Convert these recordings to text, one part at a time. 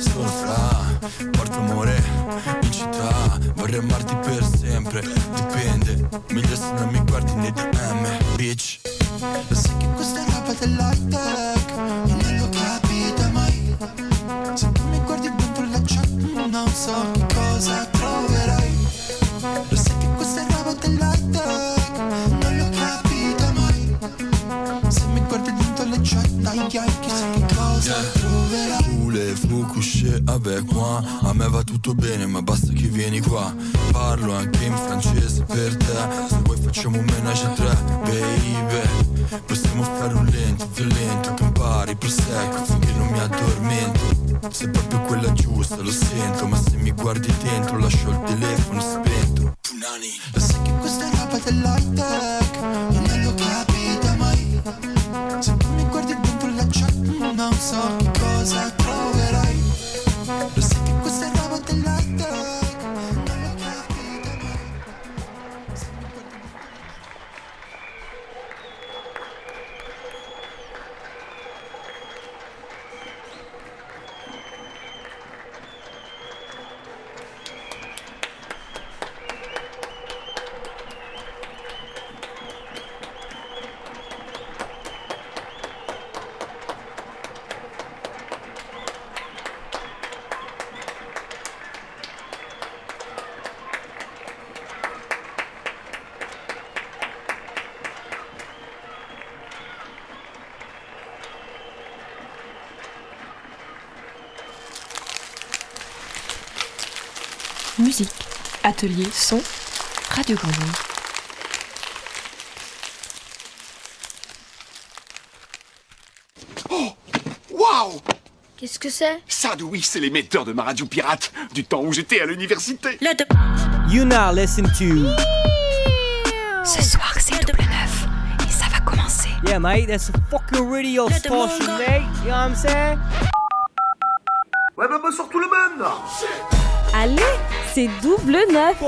sono fra Porto amore in città. Vorrei amarti per sempre Dipende. Meglio se non mi guardi nei DM Bitch. Lo sai che questa è roba tech avec moi? A me va tutto bene ma basta che vieni qua. Parlo anche in francese per te. Se vuoi facciamo un menage a tre, baby. Possiamo fare un lento, violento Campari, prosecco finché non mi addormento. Sei proprio quella giusta, lo sento Ma se mi guardi dentro lascio il telefono spento. Punani Lo sai che questa roba dell'high tech non lo capita mai. Se tu mi guardi dentro la chat Non so che cosa atelier, son, Radio Grenouille. Waouh Qu'est-ce que c'est? Ça, oui, c'est l'émetteur de ma radio pirate du temps où j'étais à l'université. Le de... You now listen to. Ce soir, c'est double neuf. Et ça va commencer. Yeah, mate, that's a fucking radio station, mate. You know what I'm saying? Ouais, bah bonsoir tout le monde Allez, c'est double neuf.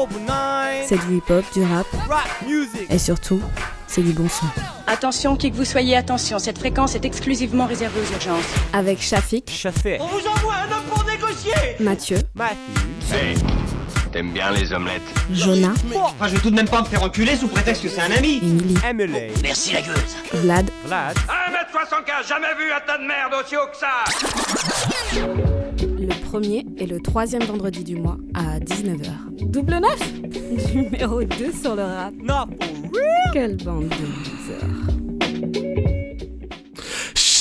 C'est du hip-hop, du rap Rap music. et surtout, c'est du bon son. Attention, qui que vous soyez, attention, cette fréquence est exclusivement réservée aux urgences. Avec Shafik. On vous envoie un homme pour négocier. Mathieu, Matthew. Hey, t'aimes bien les omelettes Jonah, Enfin, je vais tout de même pas me faire enculer sous prétexte que c'est un ami Emily, Emily. Merci la gueuse Vlad, Vlad. 1m75, jamais vu un tas de merde aussi haut que ça le premier et le troisième vendredi du mois à 19h. Double neuf Numéro 2 sur le rap. Not for real. Quelle bande de losers.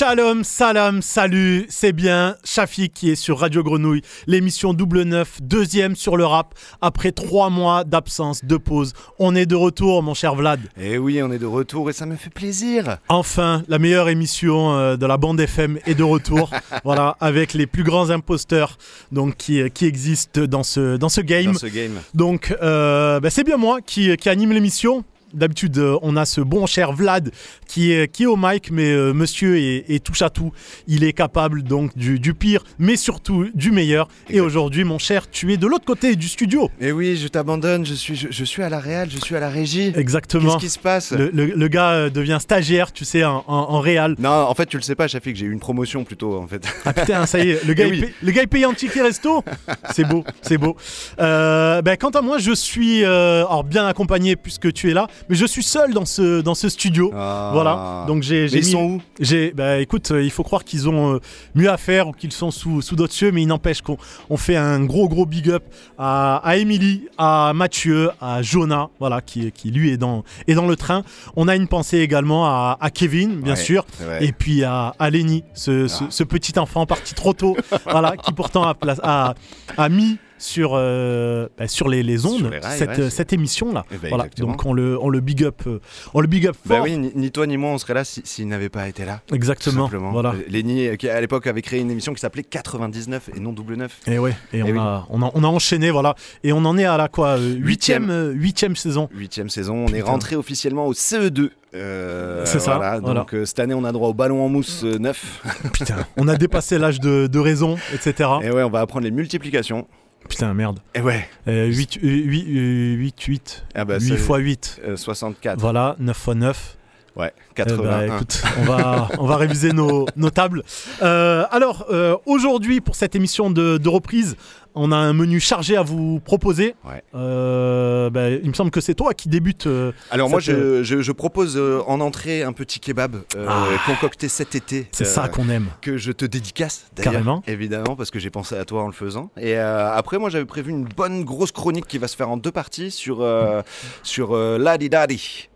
Shalom, salam, salut, c'est bien Shafik qui est sur Radio Grenouille, l'émission double neuf, deuxième sur le rap, après trois mois d'absence, de pause. On est de retour, mon cher Vlad. Eh oui, on est de retour et ça me fait plaisir. Enfin, la meilleure émission euh, de la bande FM est de retour, voilà, avec les plus grands imposteurs donc, qui, qui existent dans ce, dans ce game. Dans ce game. Donc, euh, bah, c'est bien moi qui, qui anime l'émission. D'habitude, euh, on a ce bon cher Vlad qui est, qui est au mic, mais euh, monsieur est, est touche à tout. Il est capable donc du, du pire, mais surtout du meilleur. Et aujourd'hui, mon cher, tu es de l'autre côté du studio. Eh oui, je t'abandonne, je suis, je, je suis à la réal, je suis à la régie. Exactement. Qu'est-ce qui se passe? Le, le- le gars euh, devient stagiaire, tu sais, en, en, en réal. Non, en fait, tu le sais pas, Chafik, j'ai eu une promotion plutôt, en fait. Ah putain, ça y est, le gars, Eh il oui. paye- le gars il paye un ticket resto? C'est beau, c'est beau. Euh, ben, quant à moi, je suis euh, alors bien accompagné puisque tu es là, mais je suis seul dans ce, dans ce studio. Ah. Voilà, donc j'ai Mais j'ai ils mis- sont où J'ai, bah écoute, euh, il faut croire qu'ils ont euh, mieux à faire ou qu'ils sont sous, sous d'autres cieux, mais il n'empêche qu'on on fait un gros gros big up à, à Emily, à Mathieu, à Jonah, voilà, qui, qui lui est dans, est dans le train. On a une pensée également à, à Kevin, bien Ouais, sûr, et puis à, à Lenny, ce, ce- ce petit enfant parti trop tôt, voilà, qui pourtant a, a, a mis sur, euh, bah, sur les, les ondes Sur les rails, cette, ouais. cette émission là. Eh ben, voilà, donc on le, on le big up, euh, on le big up fort. Bah oui, ni, ni toi ni moi on serait là si- s'il n'avait pas été là. Exactement. Voilà. Euh, Lenny, euh, qui à l'époque avait créé une émission qui s'appelait 99 et non double 9. Et ouais, et, on, oui. a, on, a, on a enchaîné, voilà. Et on en est à la quoi euh, Huitième, euh, huitième saison. Huitième saison, on est rentré officiellement au CE2. Euh, C'est ça, voilà, voilà. Donc euh, cette année on a droit au ballon en mousse euh, neuf. Putain, on a dépassé l'âge de, de raison, etc. Et ouais, on va apprendre les multiplications. Putain, merde. Et ouais. Euh, 8, 8, 8, 8. Ah bah, 8 c'est- fois 8. Euh, 64. Voilà, 9 fois 9. Ouais, Eh 81. ben, écoute, on va, on va réviser nos, nos tables. Euh, alors, euh, aujourd'hui, pour cette émission de, de reprise, on a un menu chargé à vous proposer. Ouais. Euh, ben, il me semble que c'est toi qui débute. euh, Alors moi, je, je- je propose euh, en entrée un petit kebab Ah. concocté cet été. c'est ça qu'on aime. que je te dédicace d'ailleurs, Carrément. évidemment parce que j'ai pensé à toi en le faisant et après moi j'avais prévu une bonne grosse chronique qui va se faire en deux parties sur euh, sur Ladi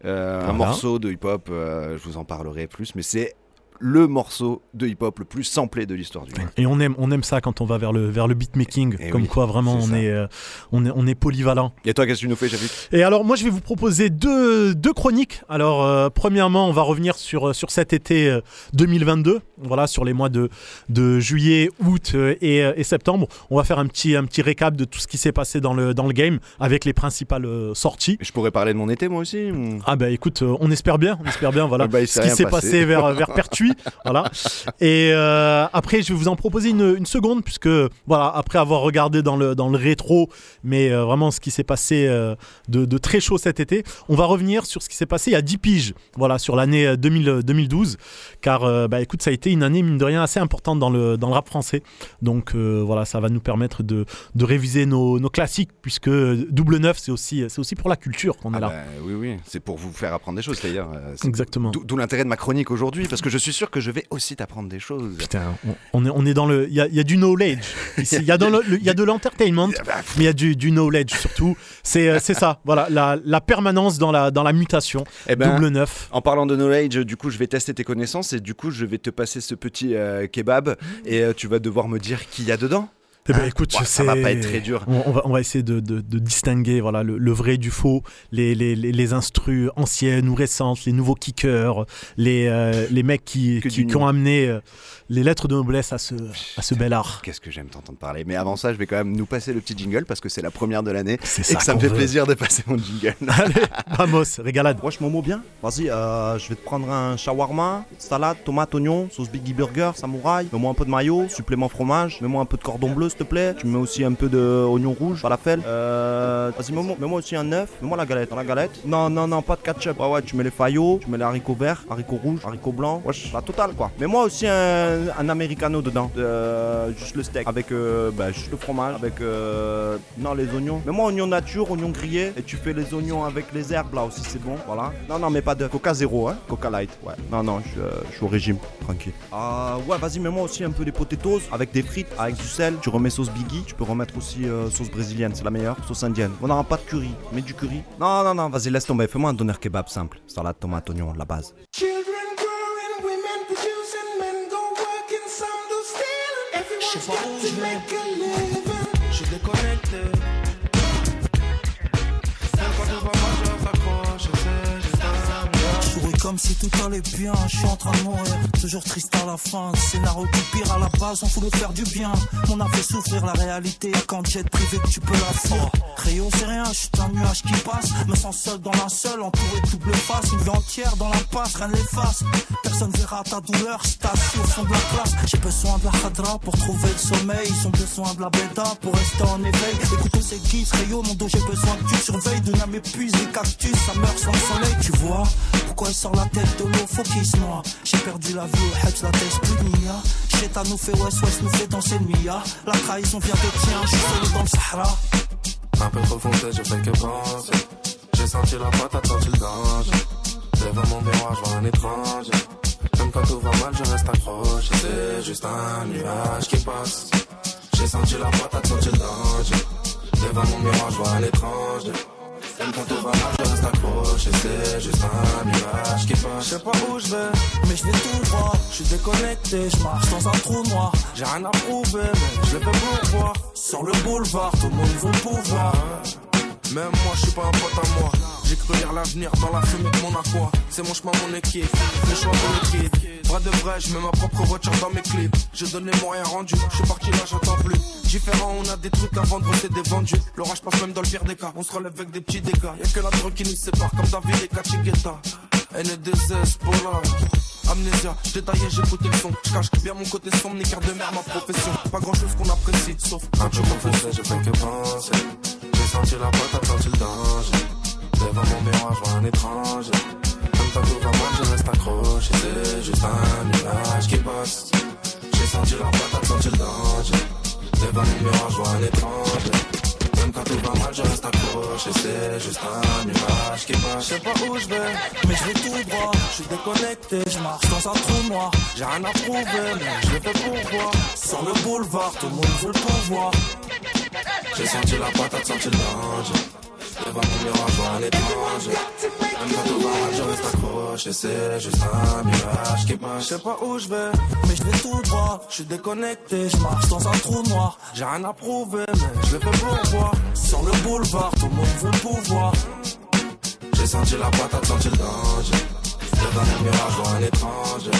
euh, un morceau de hip hop je vous en parlerai plus mais c'est le morceau de hip hop le plus samplé de l'histoire du rap. Et on aime, on aime ça quand on va vers le, vers le beatmaking. Eh comme oui, quoi, vraiment, on est, euh, on, est, on est polyvalent. et toi qu'est-ce que tu nous fais Javid Et alors, moi, je vais vous proposer deux, deux chroniques. Alors, euh, premièrement, on va revenir sur, euh, sur cet été euh, 2022. Voilà, sur les mois de, de juillet, août et, et septembre. On va faire un petit, un petit récap de tout ce qui s'est passé dans le, dans le game avec les principales sorties. je pourrais parler de mon été moi aussi ou- Ah bah écoute, on espère bien, on espère bien, voilà, Ah bah, ce qui s'est passé. passé vers, vers Voilà. Et euh, après, je vais vous en proposer une, une seconde, puisque voilà, après avoir regardé dans le, dans le rétro, mais euh, vraiment ce qui s'est passé euh, de, de très chaud cet été, on va revenir sur ce qui s'est passé il y a 10 piges, voilà, sur l'année euh, 2000, 2012, car bah écoute, ça a été une année, mine de rien, assez importante dans le, dans le rap français. Donc voilà, ça va nous permettre de, de réviser nos, nos classiques, puisque double neuf, c'est aussi, c'est aussi pour la culture qu'on est Ah là. bah, oui oui c'est pour vous faire apprendre des choses d'ailleurs Exactement. d'où l'intérêt de ma chronique aujourd'hui parce que je suis sûr que je vais aussi t'apprendre des choses Putain, on, on est, on est dans le. Il y a, y a du knowledge. Il y, a dans le- le- il y a de l'entertainment, Ah bah, mais il y a du, du knowledge surtout. C'est euh, c'est ça, voilà, la, la permanence dans la, dans la mutation. Eh ben, Double neuf. En parlant de knowledge, du coup, je vais tester tes connaissances et du coup, je vais te passer ce petit euh, kebab et euh, tu vas devoir me dire qui y a dedans. Eh ben, Hein écoute, Ouais, ça va pas être très dur. On, on va, on va essayer de, de- de distinguer voilà, le, le vrai du faux, les, les, les, les instrus anciennes ou récentes, les nouveaux kickers, les, euh, les mecs qui, ont amené euh, les lettres de noblesse à ce, à ce bel art. Qu'est-ce que j'aime t'entendre parler. Mais avant ça, je vais quand même nous passer le petit jingle parce que c'est la première de l'année C'est et ça. que ça me fait veut. plaisir de passer mon jingle. Allez, vamos, régalade. Wesh Momo bien Vas-y, euh, je vais te prendre un shawarma, salade, tomate, oignon, sauce Biggie Burger, samouraï. Mets-moi un peu de maillot, supplément fromage. Mets-moi un peu de cordon bleu s'il te plaît. Tu me mets aussi un peu de oignon rouge, falafel. Euh, vas-y mets-moi aussi un œuf. Mets-moi la galette. La galette Non, non, non, pas de ketchup. Ouais, ouais, tu mets les faillots, tu mets les haricots verts, haricots rouges, haricots blancs. Wesh, la totale quoi. Mets-moi aussi un, americano dedans. Euh, juste le steak. Avec euh, bah, juste le fromage. Avec euh, non, les oignons. Mets-moi oignon nature, oignon grillé. Et tu fais les oignons avec les herbes là aussi, c'est bon. Voilà. Non, non, mais pas de Coca zéro, hein. Coca light. Ouais. Non, non, je, suis au régime. Tranquille. Ah, ouais, vas-y, mets-moi aussi un peu des potatoes avec des frites, avec du sel. Sauce Biggie. Tu peux remettre aussi euh, sauce brésilienne, c'est la meilleure. Sauce indienne. On n'aura pas de curry. Mets du curry. Non, non, non, vas-y, laisse tomber. Fais-moi un doner kebab simple. Salade, tomate, oignon, la base. Je sais pas où je vais, comme si tout allait bien, je suis en train de mourir, toujours triste à la fin. Scénario qui pire à la base, on le faire du bien. Mon a fait souffrir la réalité, quand jet privé tu peux la fuir. Rayon, c'est rien, je suis un nuage qui passe. Me sens seul dans la seule, entouré de double face. Une vie entière dans la passe, rien ne l'efface. Personne verra ta douleur, je au fond de la classe. J'ai besoin de la khadra pour trouver le sommeil. Ils ont besoin de la bêta pour rester en éveil. Écoute ces guises, Rayon, mon dos, j'ai besoin que tu surveilles. De n'âme épuise les cactus, ça meurt sans soleil. Tu vois, pourquoi il sort la tête de l'eau, faut qu'il se noie. J'ai perdu la vue au Hajj, la tête plus de Mia. Cheta nous fait West West, nous fait danser le Mia. La trahison vient de tien, je suis dans le Sahara. Un peu trop foncé, je fais que penser. J'ai senti la patate quand tu le danger. Devant mon miroir, je vois un étranger. Même quand tout va mal, je reste accroché. C'est juste un nuage qui passe. J'ai senti la patate quand tu le danger. Devant mon miroir, je vois un étranger. Même quand va mal, je reste accroché. C'est juste un nuage qui passe. Je sais pas où je vais, Mais je vais tout droit, je suis déconnecté, je marche dans un trou noir. j'ai rien à prouver, mais je le fais pour voir. Sur le boulevard, tout le monde veut le pouvoir. Même moi, je suis pas un pote à moi. J'ai cru lire l'avenir dans la fumée de mon aqua. C'est mon chemin, mon équipe. Le choix mon équipe. Vrai de vrai, je mets ma propre voiture dans mes clips. J'ai donné mon rien rendu. Je suis parti là, j'entends plus. Différent, on a des trucs à vendre, c'est des vendus. L'orage passe même dans le pire des cas. On se relève avec des petits dégâts. Y'a que la drogue qui nous sépare, comme David et Kachigeta. NDZ, Polar. Amnésia, détaillé, j'écoutais le son. Je cache bien mon côté sombre, ni de merde, ma profession. Pas grand chose qu'on apprécie, sauf quand tu refonces. Je fais que penser. J'ai senti la quand tu le danger. Devant mon miroir, je vois un étranger. Même quand tout va mal, je reste accroché. C'est juste un nuage qui passe. J'ai senti la patate, senti le danger. Devant les murs, je vois un étranger. Quand tout va mal, je reste accroché. C'est juste un nuage qui passe. Je sais pas où je vais, mais je vais tout droit. Je suis déconnecté, je marche dans un trou noir. J'ai rien à prouver, mais je le fais pour voir. Sur le boulevard, tout le monde veut le pouvoir. J'ai senti la patate, senti le danger. Devant mon miroir, je vois un étranger. Même quand tout va je reste accroché. C'est juste un nuage qui passe. Je sais pas où je vais, mais je vais tout droit. Je suis déconnecté, je marche dans un trou noir. J'ai rien à prouver, mais je le fais pour voir. Sur le boulevard, tout le monde veut pouvoir. J'ai senti la patate, senti le danger. Devant mon miroir, je vois un étranger.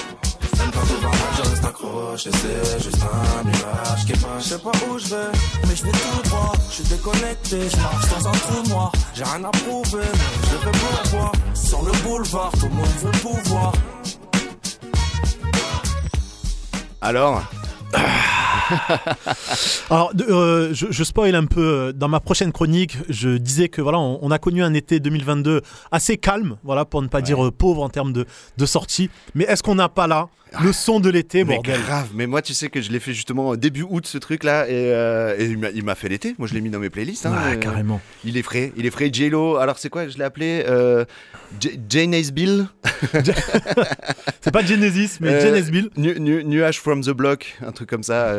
Même quand tout va mal, je reste accroché. C'est juste un nuage qui passe. Je sais pas où je vais, mais je vais tout droit. Je suis déconnecté, je marche dans un trou noir. J'ai rien à prouver, mais je le fais pour voir. Sur le boulevard, tout le monde veut pouvoir. Alors Alors, de- euh, je, je spoil un peu. euh, Dans ma prochaine chronique, je disais que voilà, on, on a connu un été 2022 assez calme, voilà, pour ne pas dire euh, pauvre en termes de, de sorties. Mais est-ce qu'on n'a pas là le son de l'été, Mais bordel grave, mais moi tu sais que je l'ai fait justement début août ce truc là et, euh, et il m'a- fait l'été, moi je l'ai mis dans mes playlists. hein, euh, carrément. Il est frais, il est frais. J-Lo, alors c'est quoi Je l'ai appelé euh, Jane Bill? C'est pas Genesis, mais Euh, Jane Bill. Nu- nu- Nuage from the Block, un truc comme ça.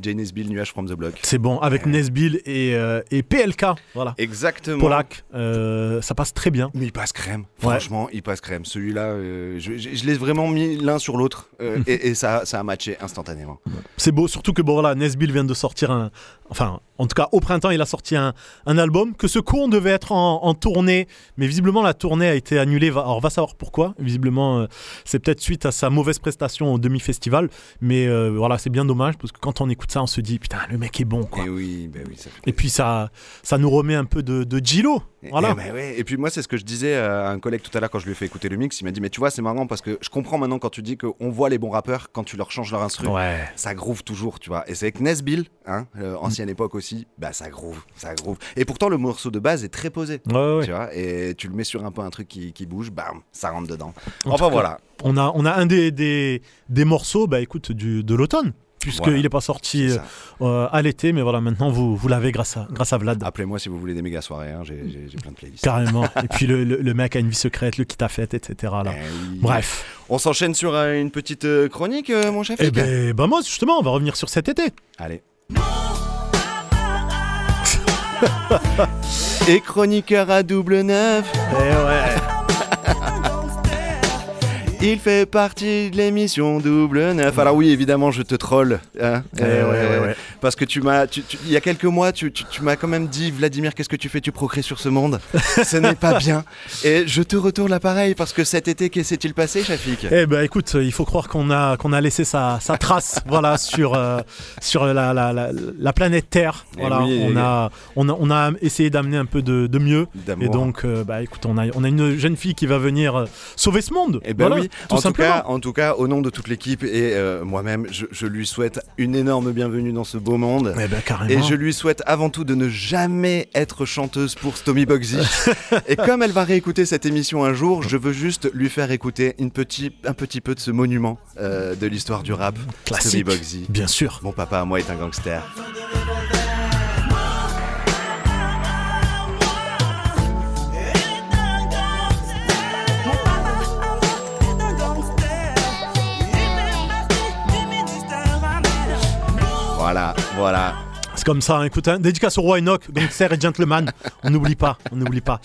Jane Bill, Nuage from the Block. C'est bon, avec Nesbill et, et PLK, voilà. Exactement. Polak, ça passe très bien. Mais il passe crème, franchement, il passe crème. Celui-là, je, je- je l'ai vraiment mis l'un sur l'autre euh, et, ça a matché instantanément. C'est beau, surtout que bon voilà, Nesbill vient de sortir un, enfin, en tout cas au printemps, il a sorti un, un album que ce con devait être en, en tournée, mais visiblement la tournée a été annulée. Alors on va savoir pourquoi. Visiblement, euh, c'est peut-être suite à sa mauvaise prestation au demi-festival, mais euh, voilà, c'est bien dommage parce que quand on écoute ça, on se dit putain, le mec est bon quoi. Et oui, oui, ça fait Et puis ça, ça nous remet un peu de, de Gilo. Voilà. Et, bah ouais. Et puis moi, c'est ce que je disais à un collègue tout à l'heure quand je lui ai fait écouter le mix. Il m'a dit, mais tu vois, c'est marrant parce que je comprends maintenant quand tu dis qu'on voit les bons rappeurs quand tu leur changes leur instru. Ouais. Ça groove toujours, tu vois. Et c'est avec Nesbill, hein, euh, ancienne époque aussi, bah ça groove, ça groove. Et pourtant, le morceau de base est très posé. Ouais, ouais. Tu vois, et tu le mets sur un peu un truc qui, qui bouge, bam, ça rentre dedans. En enfin cas, voilà. On a, on a un des, des, des morceaux, bah écoute, du, de l'automne. Puisqu'il Voilà. n'est pas sorti euh, euh, à l'été, mais voilà, maintenant vous, vous l'avez grâce à, grâce à Vlad. Appelez-moi si vous voulez des méga soirées, hein, j'ai plein de playlists. Carrément. Et puis le, le- le mec a une vie secrète, le qui t'a fait, etc. Là. Eh Bref. On s'enchaîne sur euh, une petite chronique, euh, mon chef Eh ben, bah moi, justement, on va revenir sur cet été. Allez. Et chroniqueur à double neuf. Eh. Il fait partie de l'émission Double Neuf. Alors oui, évidemment, je te troll. hein, Eh ouais, ouais. Parce que tu m'as, il y a quelques mois, tu, tu- tu m'as quand même dit, Vladimir, qu'est-ce que tu fais Tu procrées sur ce monde? Ce n'est pas bien. Et je te retourne l'appareil parce que cet été, qu'est-ce s'est-il passé, Shafik? Eh ben écoute, il faut croire qu'on a, qu'on a laissé sa, sa trace voilà, sur, euh, sur la, la, la, la planète Terre. Eh Voilà, oui, on, a, on, a, on a essayé d'amener un peu de, de mieux. Et donc, euh, bah, écoute, on a, on a une jeune fille qui va venir euh, sauver ce monde. Eh ben Voilà, oui, tout en, tout cas, en tout cas, au nom de toute l'équipe et euh, moi-même, je, je lui souhaite une énorme bienvenue dans ce beau monde. Eh ben. Et je lui souhaite avant tout de ne jamais être chanteuse pour Stomy Bugsy. et comme elle va réécouter cette émission un jour, je veux juste lui faire écouter une petit, un petit peu de ce monument euh, de l'histoire du rap. Stomy Classique. Bugsy. Bien sûr. Mon papa à moi est un gangster. Voilà, voilà. C'est comme ça, hein. écoute, hein, dédicace au roi Enoch, donc serre et gentleman, on n'oublie pas, on n'oublie pas.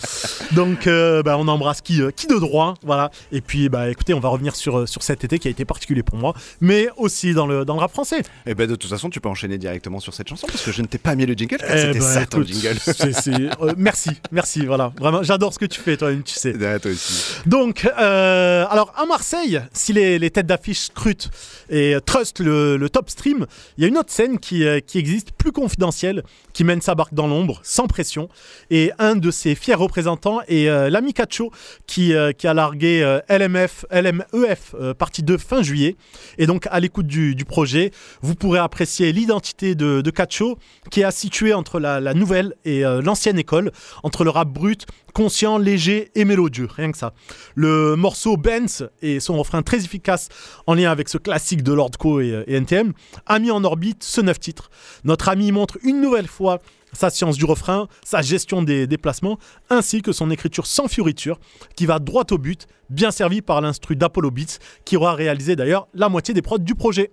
Donc, euh, bah, on embrasse qui, euh, qui de droit, voilà. Et puis, bah, écoutez, on va revenir sur, euh, sur cet été qui a été particulier pour moi, mais aussi dans le, dans le rap français. Et ben de toute façon, tu peux enchaîner directement sur cette chanson parce que je ne t'ai pas mis le jingle. Eh C'était ben, ça ton écoute, jingle. c'est- c'est- euh, merci, merci, voilà. Vraiment, j'adore ce que tu fais, toi-même, tu sais. Ah, toi aussi. Donc, alors à Marseille, si les, les têtes d'affiche scrutent et trustent le, le top stream, il y a une autre scène qui, qui existe, plus confidentiel qui mène sa barque dans l'ombre, sans pression. Et un de ses fiers représentants est euh, l'ami Cacho qui, euh, qui a largué euh, LMF, LMEF partie 2 fin juillet. Et donc à l'écoute du, du projet, vous pourrez apprécier l'identité de, de Cacho qui est située entre la, la nouvelle et l'ancienne école, entre le rap brut, conscient, léger et mélodieux, rien que ça. Le morceau Benz et son refrain très efficace en lien avec ce classique de Lord Co et, et NTM a mis en orbite ce neuf titres. Notre ami une nouvelle fois sa science du refrain, sa gestion des déplacements, ainsi que son écriture sans fioriture, qui va droit au but, bien servi par l'instru d'Apollo Beats, qui aura réalisé d'ailleurs la moitié des prods du projet.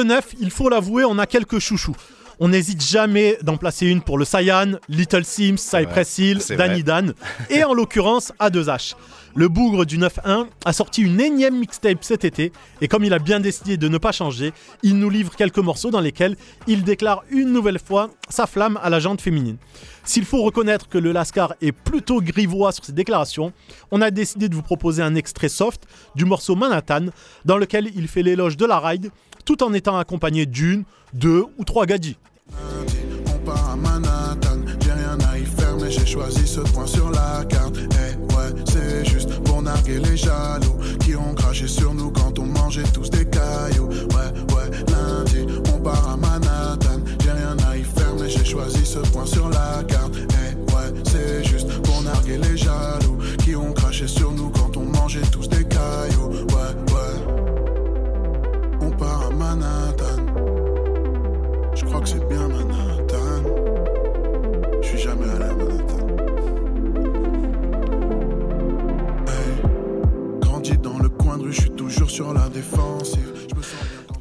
Double neuf, il faut l'avouer, on a quelques chouchous. On n'hésite jamais d'en placer une pour le Cyan, Little Sims, Cypress Hill, Danny. Dan, et en l'occurrence A2H. Le bougre du 9-1 a sorti une énième mixtape cet été, et comme il a bien décidé de ne pas changer, il nous livre quelques morceaux dans lesquels il déclare une nouvelle fois sa flamme à la jante féminine. S'il faut reconnaître que le Lascar est plutôt grivois sur ses déclarations, on a décidé de vous proposer un extrait soft du morceau Manhattan, dans lequel il fait l'éloge de la ride, tout en étant accompagné d'une, deux ou trois gadis. On part à Manhattan, j'ai rien à y faire, j'ai choisi ce point sur la carte. Eh ouais, c'est juste pour narguer les jaloux qui ont craché sur nous quand on mangeait tous des cailloux. Ouais, ouais, lundi, on part à Manhattan, j'ai rien à y faire, mais j'ai choisi ce point sur la carte. Eh ouais, c'est juste pour narguer les jaloux qui ont craché sur nous quand on mangeait tous des cailloux. Manhattan. Je crois que c'est bien Manhattan. Je suis jamais allé à Manhattan. Grandi dans le coin de rue, je suis toujours sur la défensive.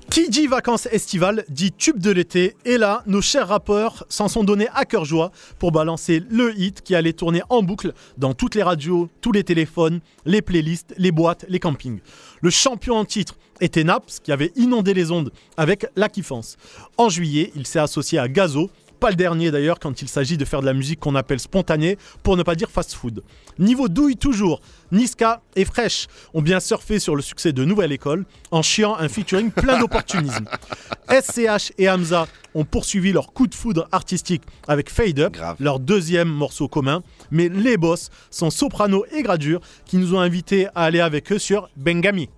Qui dit vacances estivales dit tube de l'été. Et là, nos chers rappeurs s'en sont donnés à cœur joie pour balancer le hit qui allait tourner en boucle dans toutes les radios, tous les téléphones, les playlists, les boîtes, les campings. Le champion en titre était Naps qui avait inondé les ondes avec La Kiffance. En juillet, il s'est associé à Gazo. Pas le dernier d'ailleurs quand il s'agit de faire de la musique qu'on appelle spontanée, pour ne pas dire fast-food. Niveau douille toujours, Niska et Fresh ont bien surfé sur le succès de Nouvelle École en chiant un featuring plein d'opportunisme. SCH et Hamza ont poursuivi leur coup de foudre artistique avec Fade Up, leur deuxième morceau commun, mais les boss sont Soprano et Gradure qui nous ont invités à aller avec eux sur Bengami.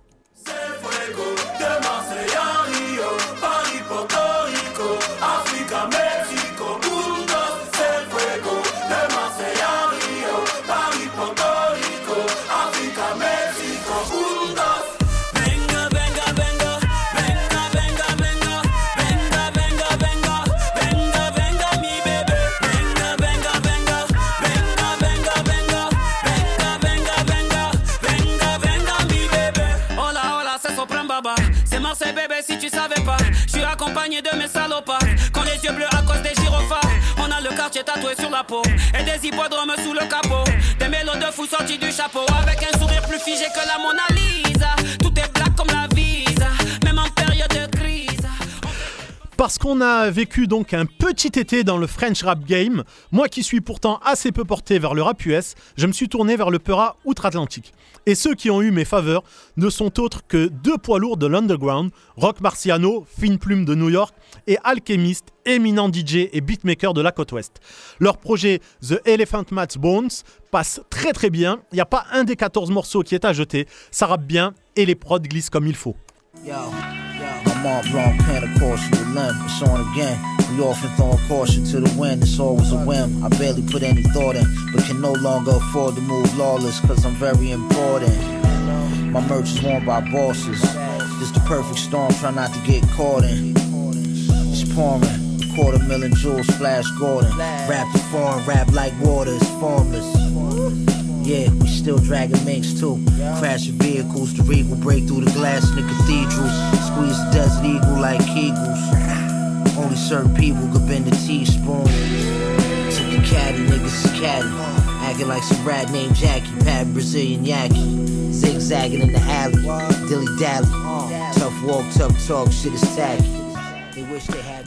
Accompagné de mes salopards. Quand les yeux bleus à cause des gyrophares. On a le quartier tatoué sur la peau. Et des hippodromes sous le capot. Des mélos de fous sortis du chapeau. Avec un sourire plus figé que la Mona Lisa. Tout est black comme la visa. Parce qu'on a vécu donc un petit été dans le French rap game, moi qui suis pourtant assez peu porté vers le rap US, je me suis tourné vers le Peura outre-Atlantique. Et ceux qui ont eu mes faveurs ne sont autres que deux poids lourds de l'underground, Rock Marciano, fine plume de New York, et Alchemist, éminent DJ et beatmaker de la côte ouest. Leur projet The Elephant Mat's Bones passe très très bien, il n'y a pas un des 14 morceaux qui est à jeter, ça rappe bien et les prods glissent comme il faut. Yo. I'm all blown pen, of course, you limp. It's on again. We often throw caution to the wind, it's always a whim. I barely put any thought in, but can no longer afford to move lawless, cause I'm very important. My merch is worn by bosses. This the perfect storm, try not to get caught in. It's pouring. Quarter million jewels, Flash Gordon. Rap the foreign, rap like water, it's formless. Yeah, we still dragging minks too. Crashing vehicles, the regal break through the glass in the cathedrals. Squeeze the desert eagle like Kegels. Only certain people could bend a teaspoon. Took a caddy, niggas is caddy. Acting like some rat named Jackie, Pat Brazilian Yaki. Zigzagging in the alley, dilly dally. Tough walk, tough talk, shit is tacky.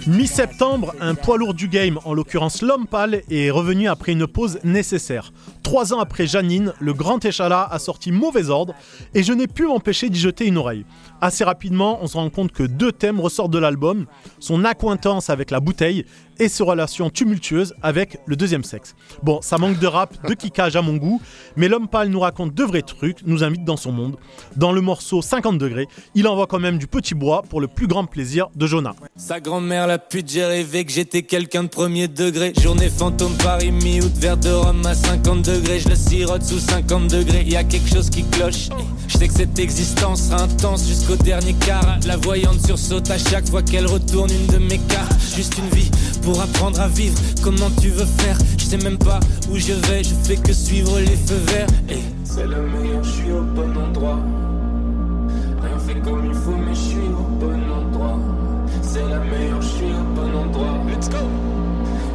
Mi-septembre, un poids lourd du game, en l'occurrence l'homme pâle, est revenu après une pause nécessaire. Trois ans après Janine, le grand échalas a sorti mauvais ordre et je n'ai pu m'empêcher d'y jeter une oreille. Assez rapidement, on se rend compte que deux thèmes ressortent de l'album son accointance avec la bouteille et ses relations tumultueuses avec le deuxième sexe. Bon, ça manque de rap, de kickage à mon goût, mais l'homme pâle nous raconte de vrais trucs, nous invite dans son monde. Dans le morceau 50 degrés, il envoie quand même du petit bois pour le plus grand plaisir de Jonah. Sa grand-mère l'a pute, j'ai rêvé que j'étais quelqu'un de premier degré. Journée fantôme Paris, mi-août, verre de rhum à 50 degrés. Je le sirote sous 50 degrés, y a quelque chose qui cloche. Je sais que cette existence sera intense jusqu'au dernier quart. La voyante sursaute à chaque fois qu'elle retourne une de mes cartes. Juste une vie pour apprendre à vivre. Comment tu veux faire? Je sais même pas où je vais, je fais que suivre les feux verts. Et c'est le meilleur, je suis au bon endroit. Rien fait comme il faut, mais je suis au bon endroit. C'est la meilleure, je suis au bon endroit. Let's go!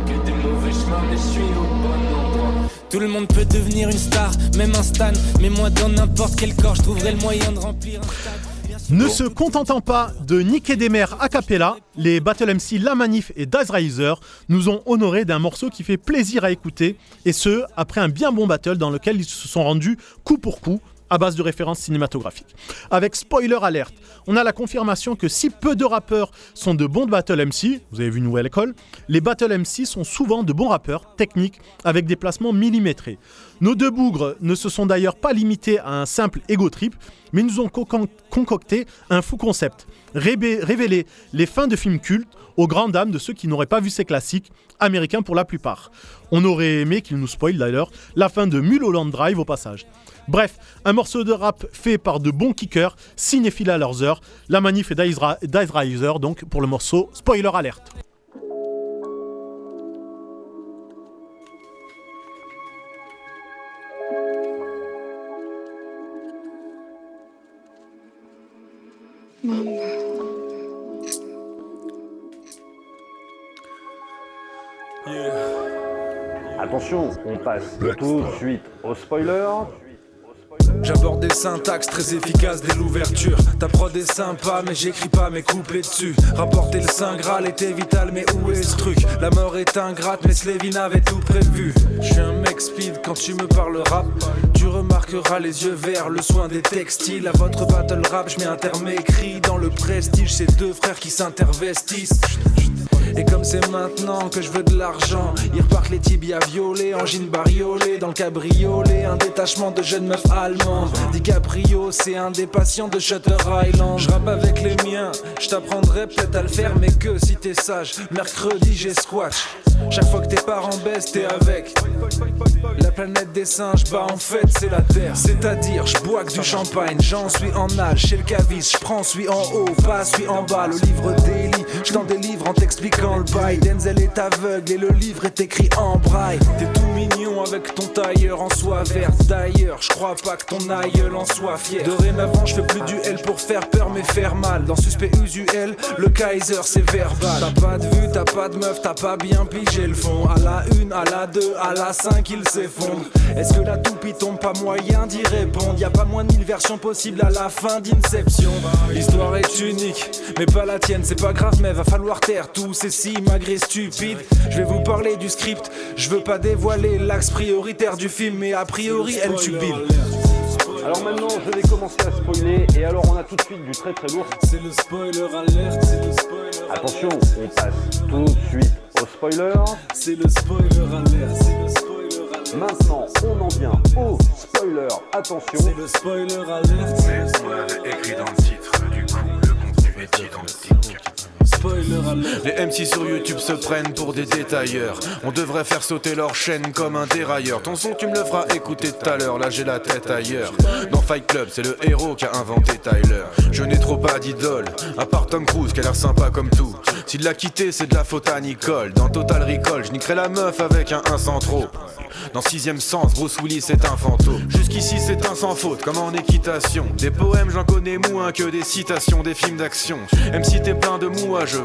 Que des mauvais chemins, mais je suis au bon endroit. Tout le monde peut devenir une star, même un stan. Mais moi, dans n'importe quel corps, je trouverai le moyen de remplir un stade. Ne se contentant pas de niquer des mers a cappella, les Battle MC La Manif et Daz Riser nous ont honoré d'un morceau qui fait plaisir à écouter, et ce, après un bien bon battle dans lequel ils se sont rendus coup pour coup, à base de références cinématographiques. Avec spoiler alerte, on a la confirmation que si peu de rappeurs sont de bons battle MC, vous avez vu Nouvelle École, les battle MC sont souvent de bons rappeurs, techniques, avec des placements millimétrés. Nos deux bougres ne se sont d'ailleurs pas limités à un simple ego trip, mais nous ont concocté un fou concept. Révéler les fins de films cultes aux grandes dames de ceux qui n'auraient pas vu ces classiques, américains pour la plupart. On aurait aimé qu'ils nous spoilent d'ailleurs la fin de Mulholland Drive au passage. Bref, un morceau de rap fait par de bons kickers, cinéphiles à leurs heures, la manif et Dice Riser donc pour le morceau Spoiler Alert. Attention, on passe tout de suite au spoiler. J'aborde des syntaxes très efficaces dès l'ouverture. Ta prod est sympa, mais j'écris pas mes couplets dessus. Rapporter le Saint Graal était vital, mais où est ce truc? La mort est ingrate, mais Slevin avait tout prévu. Je suis un mec speed quand tu me parles rap. Tu remarqueras les yeux verts, le soin des textiles. À votre battle rap, je mets un terme écrit dans le prestige. C'est deux frères qui s'intervestissent. Et comme c'est maintenant que je veux de l'argent, ils repartent les tibias violés, angine bariolée dans le cabriolet, un détachement de jeunes meufs allemandes. DiCaprio, c'est un des patients de Shutter Island. Je rappe avec les miens, je t'apprendrai peut-être à le faire, mais que si t'es sage. Mercredi, j'ai squash. Chaque fois que tes parents baissent, t'es avec. La planète des singes, bah en fait c'est la terre. C'est-à-dire, je bois que du champagne, j'en suis en nage chez le caviste, je prends celui en haut, pas celui en bas. Le livre daily, je t'en délivre en t'expliquant le bail. Denzel est aveugle et le livre est écrit en braille. T'es tout mignon avec ton tailleur en soie verte. D'ailleurs, je crois pas que ton aïeul en soit fier. Dorénavant, je fais plus du L pour faire peur mais faire mal. Dans suspect usuel, le Kaiser c'est verbal. T'as pas de vue, t'as pas de meuf, t'as pas bien pigé le fond. À la une, à la deux, à la cinq, il s'effondre. Est-ce que la toupie tombe pas moyen d'y répondre? Y a pas moins de mille versions possibles à la fin d'Inception. L'histoire est unique, mais pas la tienne, c'est pas grave, mais va falloir taire tous ces si malgré stupides. Je vais vous parler du script, je veux pas dévoiler l'axe prioritaire du film, mais a priori elle tue Bill. Alors maintenant, je vais commencer à spoiler. Et alors, on a tout de suite du très très lourd. C'est le spoiler alert, c'est le spoiler Attention, on passe tout de suite au spoiler. C'est le spoiler alert, c'est le spoiler alert. Maintenant, on en vient au spoiler. Attention. C'est le spoiler alert. Mais on l'avait écrit dans le titre, du coup, le contenu est identique. Les MC sur YouTube se prennent pour des détailleurs. On devrait faire sauter leur chaîne comme un dérailleur. Ton son, tu me le feras écouter tout à l'heure. Là, j'ai la tête ailleurs. Dans Fight Club, c'est le héros qui a inventé Tyler. Je n'ai trop pas d'idole, à part Tom Cruise qui a l'air sympa comme tout. Si de la quitter, c'est de la faute à Nicole. Dans Total Recall, je niquerai la meuf avec un 1 sans trop. Dans sixième sens, Bruce Willis est un fantôme. Jusqu'ici, c'est un sans faute, comme en équitation. Des poèmes, j'en connais moins que des citations, des films d'action. Même si t'es plein de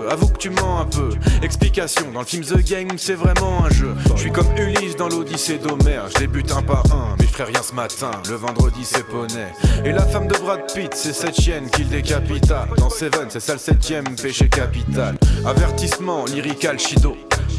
avoue que tu mens un peu. Explication, dans le film The Game, c'est vraiment un jeu. Je suis comme Ulysse dans l'Odyssée d'Homère. Je débute un par un, mais je ferai rien ce matin. Le vendredi, c'est poney. Et la femme de Brad Pitt, c'est cette chienne qu'il décapita. Dans Seven, c'est ça le septième péché capital. Avertissement, lyrical, shido.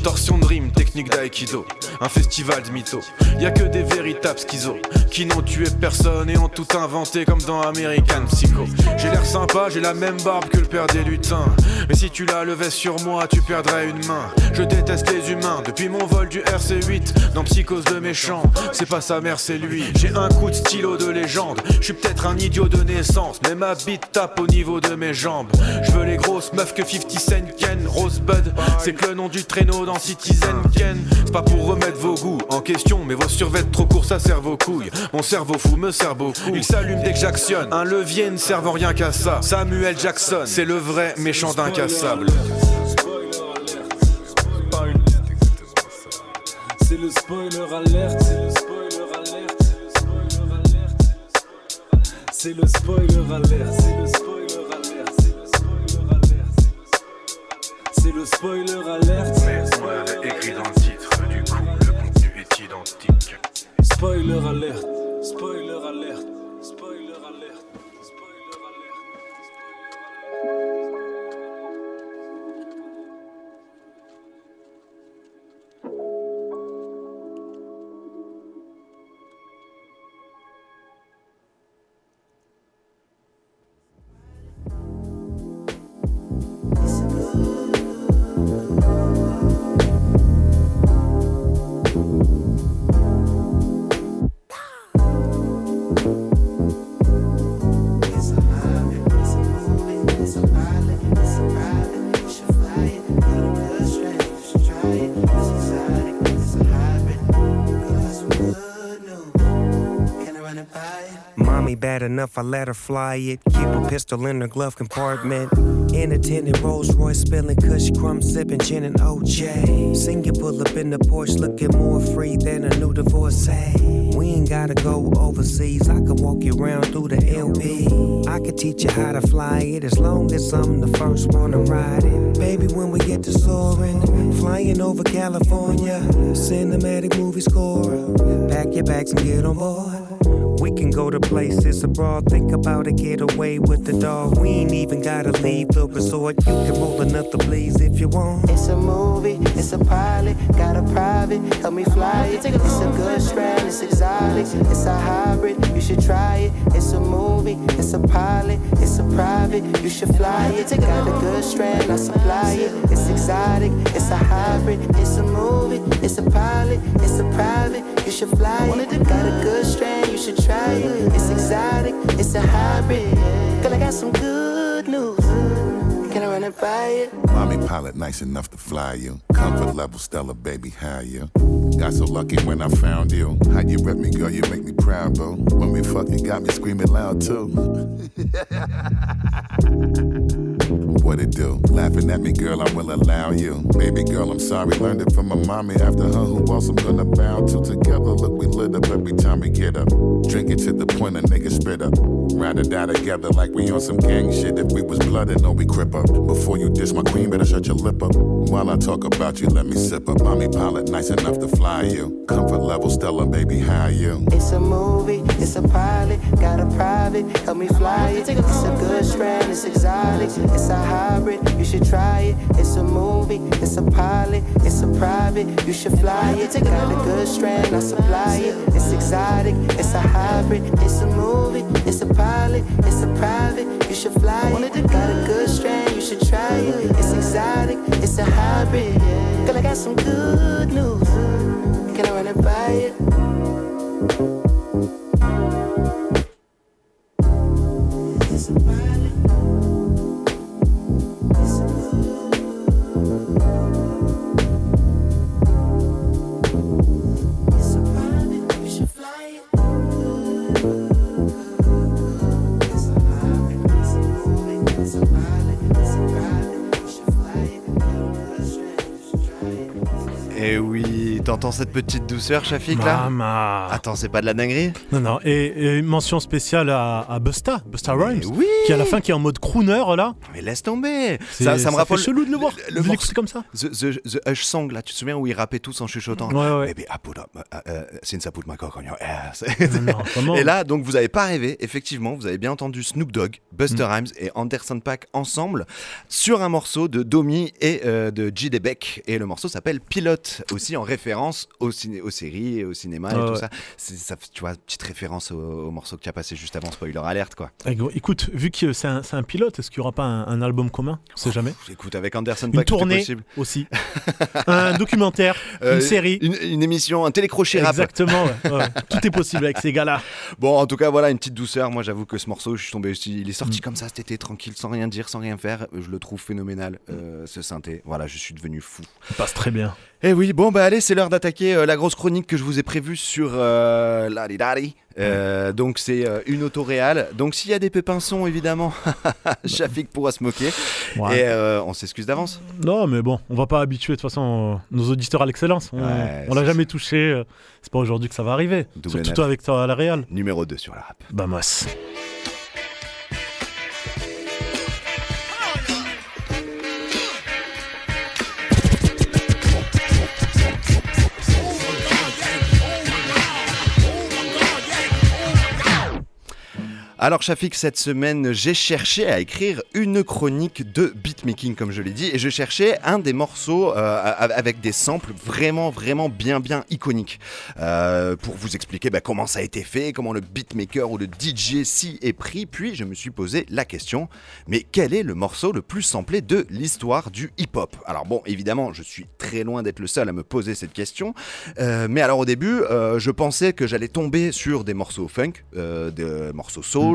Torsion de rime, technique d'aïkido, un festival de mythos. Y a que des véritables schizos qui n'ont tué personne et ont tout inventé comme dans American Psycho. J'ai l'air sympa, j'ai la même barbe que le père des lutins. Mais si tu la levais sur moi, tu perdrais une main. Je déteste les humains depuis mon vol du RC8 dans Psychose de méchant. C'est pas sa mère, c'est lui. J'ai un coup de stylo de légende. Je suis peut-être un idiot de naissance, mais ma bite tape au niveau de mes jambes. Je veux les grosses meufs que 50 Cent Ken, Rosebud. C'est que le nom du traîneau dans Citizen Ken. C'est pas pour remettre vos goûts en question, mais vos survêtements trop courts, ça sert vos couilles. Mon cerveau fou me sert beaucoup. Il s'allume dès que j'actionne. Un levier ne servant rien qu'à ça. Samuel Jackson, c'est le vrai méchant d'incassable. C'est le spoiler alert, c'est le spoiler alert, c'est le spoiler alert, c'est le spoiler alert, c'est le spoiler alert. Mais on l'avait écrit dans le titre, du coup le contenu est identique. Spoiler alert, bad enough, I let her fly it. Keep a pistol in her glove compartment. In a tinted Rolls Royce, spilling Kush crumbs, sipping gin and OJ. You pull up in the Porsche, looking more free than a new divorcee. We ain't gotta go overseas, I can walk you around through the LP. I can teach you how to fly it as long as I'm the first one to ride it. Baby, when we get to soaring, flying over California, cinematic movie score. Pack your bags and get on board. We can go to places abroad, think about a getaway with the dog. We ain't even gotta leave the resort. You can roll another blaze if you want. It's a movie, it's a pilot, got a private, help me fly it. It's a good strand, it's exotic, it's a hybrid, you should try it. It's a movie, it's a pilot, it's a private, you should fly it. Got a good strand, I supply it. It's exotic, it's a hybrid, it's a movie, it's a pilot, it's a private, you should fly it. Got a good strand, you should try it. It's exotic, it's a hybrid. Girl, I got some good news. Can I run it by you? Mommy pilot nice enough to fly you. Comfort level stellar, baby, how you? Got so lucky when I found you. How you rep me, girl, you make me proud, bro. When we fucking got me screaming loud, too. what it do? Laughing at me, girl, I will allow you. Baby girl, I'm sorry, learned it from my mommy. After her, who else I'm gonna bow to? Together, look, we lit up every time we get up. Drink it to the point a nigga spit up. Ride or die together like we on some gang shit. If we was blooded, no, we crip up. Before you diss my queen, better shut your lip up. While I talk about you, let me sip up. Mommy pilot, nice enough to fly you. Comfort level Stella, baby, how you? It's a movie, it's a pilot, got a private, help me fly it. It's a good strand, it's exotic, it's a hybrid, you should try it. It's a movie, it's a pilot, it's a private, you should fly it. Got a good strand, I supply it. It's exotic, it's a hybrid, it's a movie, it's a pilot, it's a private, you should fly it. Got a good strand, you should try it. It's exotic, it's a hybrid. Girl, I got some good news. Can I run it by you? T'entends cette petite douceur, Shafik là Mama. Attends, c'est pas de la dinguerie Non, non, et, et mention spéciale à, à Busta, Busta Rhymes, oui qui à la fin qui est en mode crooner là. Mais laisse tomber C'est- Ça, ça me rappelle fait chelou de le voir, de morceau- l'écouter comme ça. The, the- the Hush Song, là, tu te souviens où ils rappaient tous en chuchotant Ouais, ouais. Baby, I put up, uh, uh, since I put my cock on your ass. Non, comment Et là, donc, vous avez pas rêvé, effectivement, vous avez bien entendu Snoop Dogg, Buster Mm. Rhymes et Anderson Paak ensemble sur un morceau de Domi et euh, de J. Beck. Et le morceau s'appelle Pilote, aussi en référence au ciné- aux séries, et au cinéma et tout ouais. ça. Tu vois, petite référence au, au morceau que tu as passé juste avant, spoiler alerte, quoi. Eh, Écoute, vu que c'est un, pilote, est-ce qu'il n'y aura pas un, un album commun? On sait jamais. Écoute, avec Anderson Une Paak, tournée possible. aussi. un documentaire, Euh, une série. Une, une émission, un télécrochet rap. Exactement, ouais, ouais. tout est possible avec ces gars-là. Bon, en tout cas, voilà, une petite douceur. Moi, j'avoue que ce morceau, je suis tombé. Il est sorti comme ça cet été, tranquille, sans rien dire, sans rien faire. Je le trouve phénoménal, euh, ce synthé. Voilà, je suis devenu fou. Il passe très bien. Eh oui, bon, bah allez, c'est l'heure d'attaquer euh, la grosse chronique que je vous ai prévue sur euh, la Didari. Euh, donc c'est euh, une autoréale. Donc s'il y a des pépins son, évidemment, Shafik pourra se moquer. Ouais. Et euh, on s'excuse d'avance. Non, mais bon, on va pas habituer de toute façon euh, nos auditeurs à l'excellence. On, Ouais, on l'a jamais touché. euh, C'est pas aujourd'hui que ça va arriver. Double Surtout avec toi à la Real. Numéro 2 sur la rap. Vamos. Alors Shafik, cette semaine, j'ai cherché à écrire une chronique de beatmaking, comme je l'ai dit, et je cherchais un des morceaux euh, avec des samples vraiment, vraiment bien, bien iconiques, euh, pour vous expliquer bah, comment ça a été fait, comment le beatmaker ou le DJ s'y est pris, puis je me suis posé la question, mais quel est le morceau le plus samplé de l'histoire du hip-hop? Alors bon, évidemment, je suis très loin d'être le seul à me poser cette question, euh, mais alors au début, je pensais que j'allais tomber sur des morceaux funk, des morceaux soul,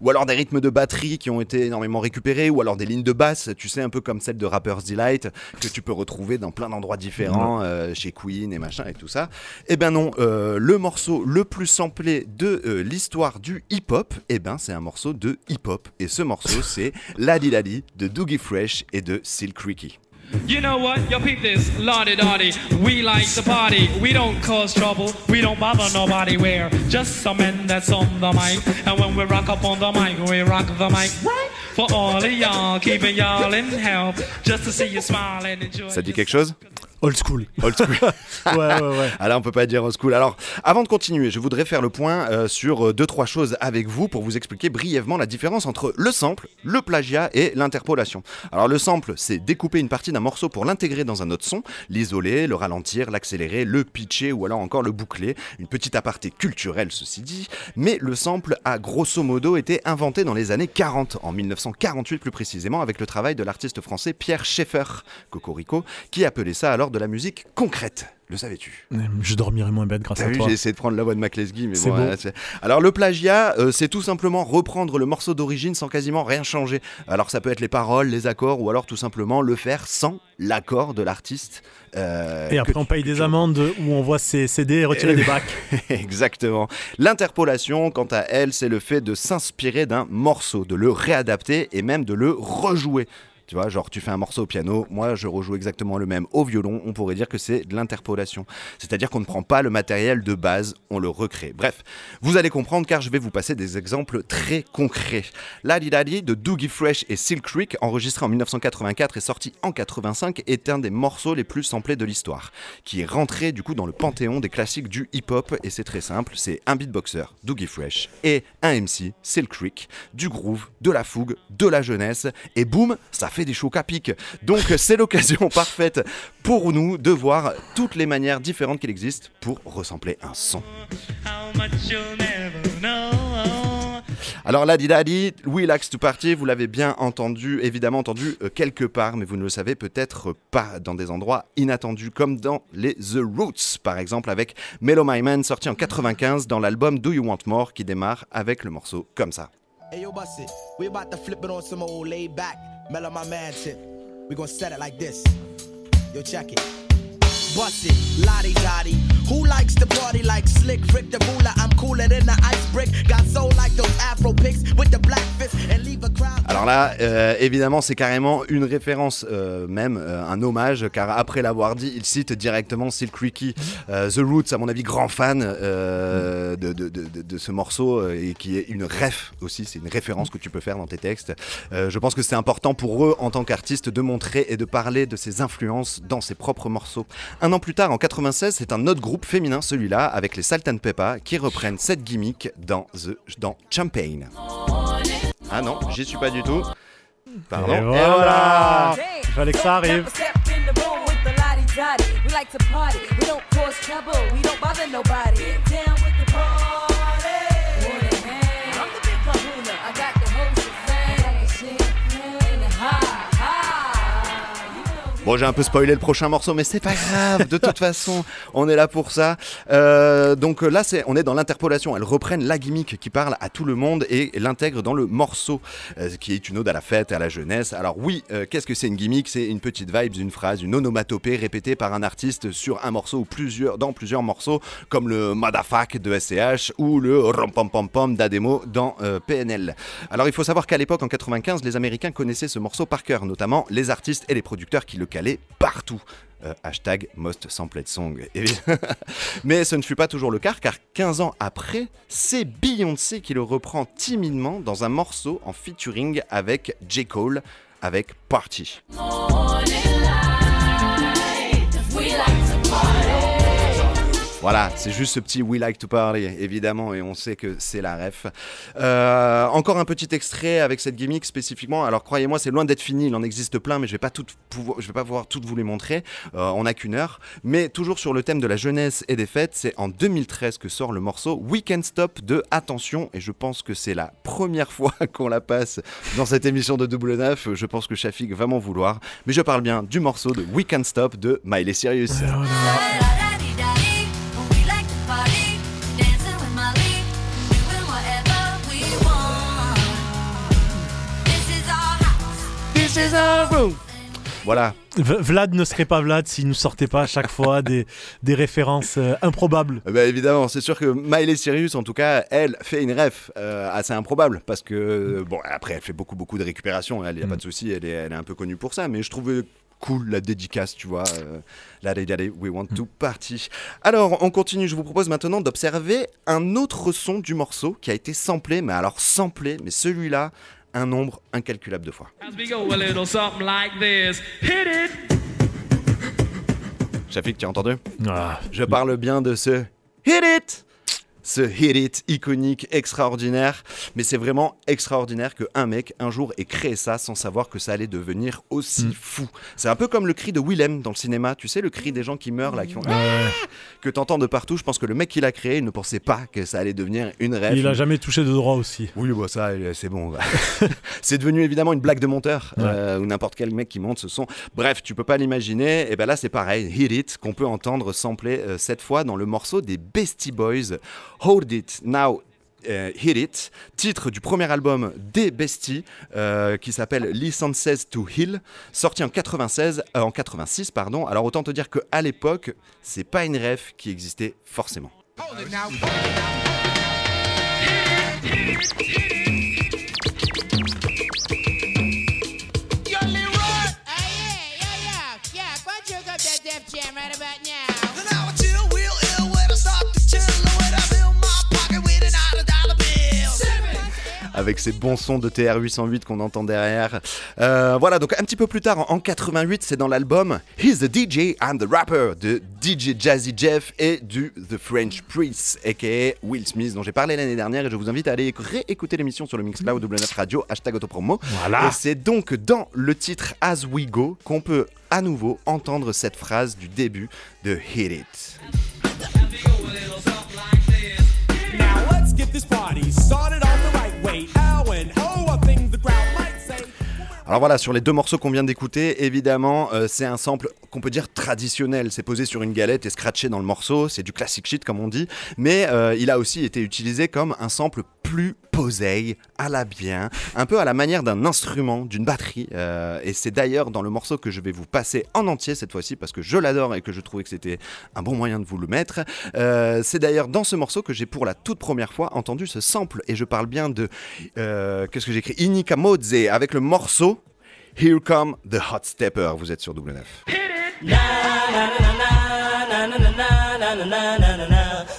ou alors des rythmes de batterie qui ont été énormément récupérés, ou alors des lignes de basse, tu sais, un peu comme celle de Rapper's Delight, que tu peux retrouver dans plein d'endroits différents, euh, chez Queen et machin et tout ça. Eh ben non, euh, le morceau le plus samplé de euh, l'histoire du hip-hop, eh ben c'est un morceau de hip-hop. Et ce morceau, c'est Ladi Ladi de Doogie Fresh et de Silk Ricky. You know what? Yo, peep this. Lottie Dottie. We like to party. We don't cause trouble. We don't bother nobody. We're just some men that's on the mic. And when we rock up on the mic, we rock the mic right for all of y'all. Keeping y'all in health. Just to see you smile and enjoy. Ça dit quelque chose Old school. Old school. ouais, ouais, ouais. Alors on peut pas dire old school. Alors avant de continuer, je voudrais faire le point euh, sur euh, deux trois choses avec vous pour vous expliquer brièvement la différence entre le sample, le plagiat et l'interpolation. Alors le sample, c'est découper une partie d'un morceau pour l'intégrer dans un autre son, l'isoler, le ralentir, l'accélérer, le pitcher ou alors encore le boucler. Une petite aparté culturelle ceci dit. Mais le sample a grosso modo été inventé dans les années 40, en 1948 plus précisément, avec le travail de l'artiste français Pierre Schaeffer, Cocorico, qui appelait ça alors de la musique concrète. Le savais-tu? Je dormirai moins bête grâce à vu, toi. j'ai essayé de prendre la voix de McLesguy, mais C'est bon. Alors le plagiat, euh, c'est tout simplement reprendre le morceau d'origine sans quasiment rien changer. Alors ça peut être les paroles, les accords, ou alors tout simplement le faire sans l'accord de l'artiste. euh, Et après, on paye des amendes où on voit ses CD retirer des bacs. Exactement. L'interpolation, quant à elle, c'est le fait de s'inspirer d'un morceau, de le réadapter et même de le rejouer. Tu vois, genre tu fais un morceau au piano, moi je rejoue exactement le même au violon, on pourrait dire que c'est de l'interpolation. C'est-à-dire qu'on ne prend pas le matériel de base, on le recrée. Bref, vous allez comprendre car je vais vous passer des exemples très concrets. Ladi Dadi de Doogie Fresh et Silk Creek, enregistré en 1984 et sorti en 85, est un des morceaux les plus samplés de l'histoire, qui est rentré du coup dans le panthéon des classiques du hip-hop et c'est très simple, c'est un beatboxer, Doogie Fresh, et un MC, Silk Creek, du groove, de la fougue, de la jeunesse, et boum, ça fait des chocs à. Donc c'est l'occasion parfaite pour nous de voir toutes les manières différentes qu'il existe pour ressembler un son. Alors là, Didadi, We Likes to Party, vous l'avez bien entendu, évidemment entendu euh, quelque part, mais vous ne le savez peut-être pas dans des endroits inattendus, comme dans les The Roots, par exemple, avec Mellow My Man, sorti en 95 dans l'album Do You Want More, qui démarre avec le morceau comme ça. Hey yo, bust it. We about to flip it on some old laid back, mellow my man tip. We gonna set it like this. Yo, check it. Alors là, euh, évidemment, c'est carrément une référence, euh, même euh, un hommage, car après l'avoir dit, il cite directement Silk Ricky, The Roots, à mon avis, grand fan de, ce morceau, et qui est une ref aussi, c'est une référence que tu peux faire dans tes textes. Je pense que c'est important pour eux, en tant qu'artistes, de montrer et de parler de ses influences dans ses propres morceaux. An plus tard, en 96, c'est un autre groupe féminin, celui-là, avec les Salt and Peppa, qui reprennent cette gimmick dans, The, dans Champagne. Ah non, j'y suis pas du tout. Pardon. Et voilà. voilà. Il fallait que ça arrive. Step in the room with the lottie dottie. We like to party. We don't cause trouble. We don't bother nobody. Get down with the party. Bon, j'ai un peu spoilé le prochain morceau, mais c'est pas grave. De toute façon, on est là pour ça. Euh, donc là, c'est, on est dans l'interpolation. Elles reprennent la gimmick qui parle à tout le monde et l'intègrent dans le morceau, euh, qui est une ode à la fête, à la jeunesse. Alors oui, euh, qu'est-ce que c'est une gimmick? C'est une petite vibe, une phrase, une onomatopée répétée par un artiste sur un morceau ou plusieurs, dans plusieurs morceaux, comme le Motherfuck de SCH ou le Rom Pom Pom d'Ademo dans euh, PNL. Alors il faut savoir qu'à l'époque, en 95, les Américains connaissaient ce morceau par cœur, notamment les artistes et les producteurs qui le partout. Euh, hashtag Most Sampled Song. évidemment. Mais ce ne fut pas toujours le cas, car 15 ans après, c'est Beyoncé qui le reprend timidement dans un morceau en featuring avec J. Cole, avec Party. Voilà, c'est juste ce petit We Like to Party, évidemment, et on sait que c'est la ref. Euh, encore un petit extrait avec cette gimmick spécifiquement. Alors croyez-moi, c'est loin d'être fini, il en existe plein, mais je vais pas pouvoir, je vais pas pouvoir toutes vous les montrer. Euh, on n'a qu'une heure. Mais toujours sur le thème de la jeunesse et des fêtes, c'est en 2013 que sort le morceau Weekend Stop de Attention, et je pense que c'est la première fois qu'on la passe dans cette émission de Double Neuf. Je pense que Shafik va m'en vouloir, mais je parle bien du morceau de Weekend Stop de Miley Cyrus. Is our room. Voilà, Vlad ne serait pas Vlad s'il nous sortait pas à chaque fois des, des références euh, improbables. Bah évidemment, c'est sûr que Miley Cyrus, en tout cas, elle fait une ref euh, assez improbable parce que bon, après elle fait beaucoup beaucoup de récupération, elle y a pas de souci, elle est, elle est un peu connue pour ça, mais je trouvais cool la dédicace, tu vois, euh, la day, we want to party. Alors on continue, je vous propose maintenant d'observer un autre son du morceau qui a été samplé, mais alors samplé, mais celui-là un nombre incalculable de fois. Shafik, tu as entendu? Ah. Je parle bien de ce Hit It ce hit it iconique, extraordinaire, mais c'est vraiment extraordinaire que un mec un jour ait créé ça sans savoir que ça allait devenir aussi Mm. fou. C'est un peu comme le cri de Willem dans le cinéma, tu sais le cri des gens qui meurent là, qui font Ah que t'entends de partout. Je pense que le mec qui l'a créé il ne pensait pas que ça allait devenir une rêve. Il a jamais touché de droit aussi. Oui, bah ça, euh, c'est bon. c'est devenu évidemment une blague de monteur, euh, ou n'importe quel mec qui monte ce son. Bref, tu peux pas l'imaginer. Et ben là, c'est pareil, Hit It, qu'on peut entendre sampler euh, cette fois dans le morceau des Beastie Boys, Hold It Now. euh, Hit It, titre du premier album des Besties euh, qui s'appelle Licenses to Heal, sorti en 96, euh, en 86 pardon. Alors autant te dire que à l'époque, c'est pas une ref qui existait forcément. Avec ces bons sons de TR-808 qu'on entend derrière. Euh, voilà, donc un petit peu plus tard, en, en 88, c'est dans l'album He's the DJ and the Rapper de DJ Jazzy Jeff et du The French Priest, aka Will Smith, dont j'ai parlé l'année dernière et je vous invite à aller réécouter l'émission sur le Mixcloud W9 Radio, hashtag autopromo. Voilà. Et c'est donc dans le titre As We Go qu'on peut à nouveau entendre cette phrase du début de Hit It. Now let's get this party started Alors voilà, sur les deux morceaux qu'on vient d'écouter, évidemment, euh, c'est un sample qu'on peut dire traditionnel. C'est posé sur une galette et scratché dans le morceau. C'est du classic shit, comme on dit. Mais euh, il a aussi été utilisé comme un sample plus à la bien, un peu à la manière d'un instrument, d'une batterie. euh, et c'est d'ailleurs dans le morceau que je vais vous passer en entier cette fois-ci parce que je l'adore et que je trouvais que c'était un bon moyen de vous le mettre. Euh, c'est d'ailleurs dans ce morceau que j'ai pour la toute première fois entendu ce sample et je parle bien de euh, qu'est-ce que j'écris Inika Modze avec le morceau Here Come the Hot Stepper. Vous êtes sur double 9.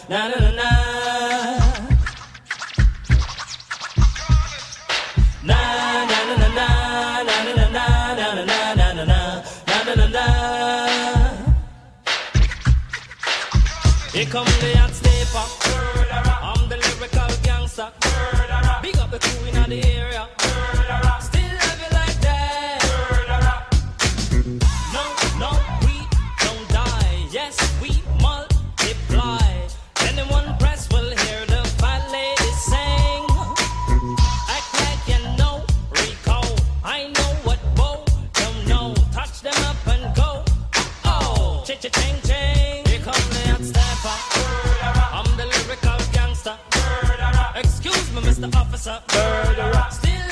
Here the area. the officer murderer. Still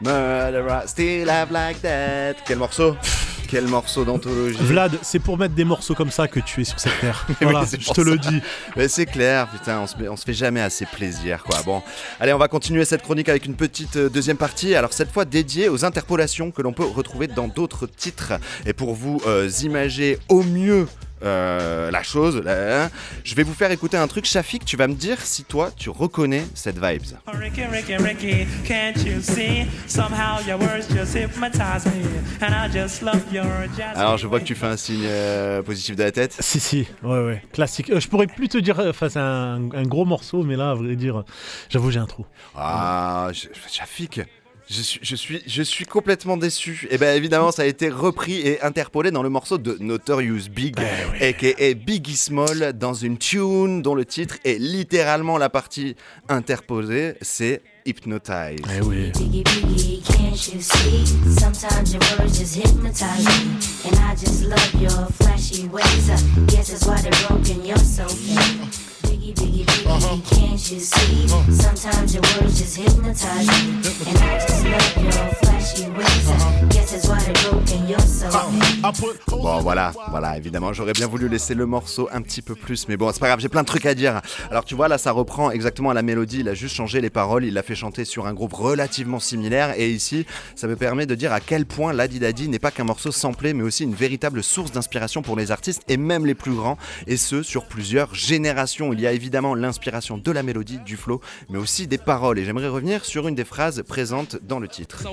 Murderer. Still have like that. Quel morceau Quel morceau d'anthologie. Vlad, c'est pour mettre des morceaux comme ça que tu es sur cette terre. Mais Voilà, oui, je te le dis. Mais c'est clair, putain, on se, on se fait jamais assez plaisir, quoi. Bon, allez, on va continuer cette chronique avec une petite euh, deuxième partie. Alors cette fois dédiée aux interpolations que l'on peut retrouver dans d'autres titres. Et pour vous euh, imager au mieux. Euh, la chose, là, je vais vous faire écouter un truc. Shafik, tu vas me dire si toi tu reconnais cette vibes. Ricky, Ricky, Ricky, can't you see? Somehow your words just hypnotize me, and I just love your jazz. Alors je vois que tu fais un signe euh, positif de la tête. Si, si, ouais, ouais, classique. Euh, je pourrais plus te dire, enfin, c'est un, un gros morceau, mais là, à vrai dire, j'avoue, j'ai un trou. Ah, je- Shafik, je suis, je, suis, je suis complètement déçu. Et bien évidemment, ça a été repris et interpolé dans le morceau de Notorious Big, aka Biggie Small, dans une tune dont le titre est littéralement la partie interposée, c'est Hypnotize. Eh oui. Biggie, biggie, can't you see? Sometimes your words just hypnotize me. And I just love your flashy ways. Guess that's why they're broken. You're so. Bon voilà, voilà, évidemment, j'aurais bien voulu laisser le morceau un petit peu plus, mais bon, c'est pas grave, j'ai plein de trucs à dire. Alors tu vois, là, ça reprend exactement à la mélodie, il a juste changé les paroles, il l'a fait chanter sur un groupe relativement similaire, et ici, ça me permet de dire à quel point Ladi Dadi n'est pas qu'un morceau samplé, mais aussi une véritable source d'inspiration pour les artistes, et même les plus grands, et ce, sur plusieurs générations. Il y a évidemment l'inspiration de la mélodie, du flow, mais aussi des paroles, et j'aimerais revenir sur une des phrases présentes dans le titre.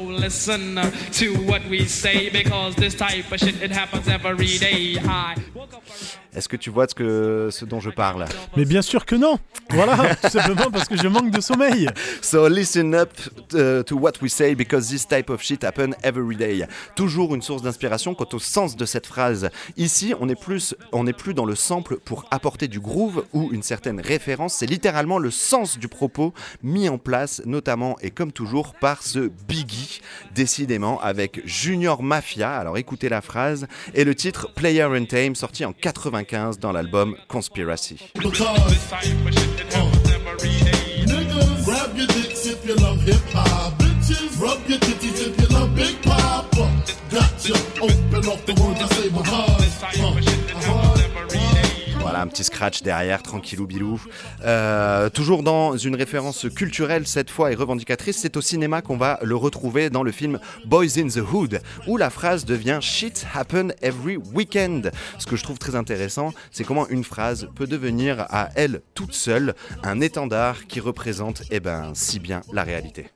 Est-ce que tu vois ce, que, ce dont je parle? Mais bien sûr que non. Voilà, tout simplement parce que je manque de sommeil. So listen up uh, to what we say because this type of shit happen every day. Toujours une source d'inspiration quant au sens de cette phrase. Ici, on est plus, on n'est plus dans le sample pour apporter du groove ou une certaine référence. C'est littéralement le sens du propos mis en place, notamment et comme toujours par ce Biggie, décidément avec Junior Mafia. Alors écoutez la phrase et le titre Player and Tame sorti en 95 dans l'album Conspiracy. Voilà, un petit scratch derrière, tranquillou bilou. Euh, toujours dans une référence culturelle cette fois et revendicatrice, c'est au cinéma qu'on va le retrouver dans le film Boys in the Hood, où la phrase devient Shit happen every weekend. Ce que je trouve très intéressant, c'est comment une phrase peut devenir à elle toute seule un étendard qui représente eh ben, si bien la réalité.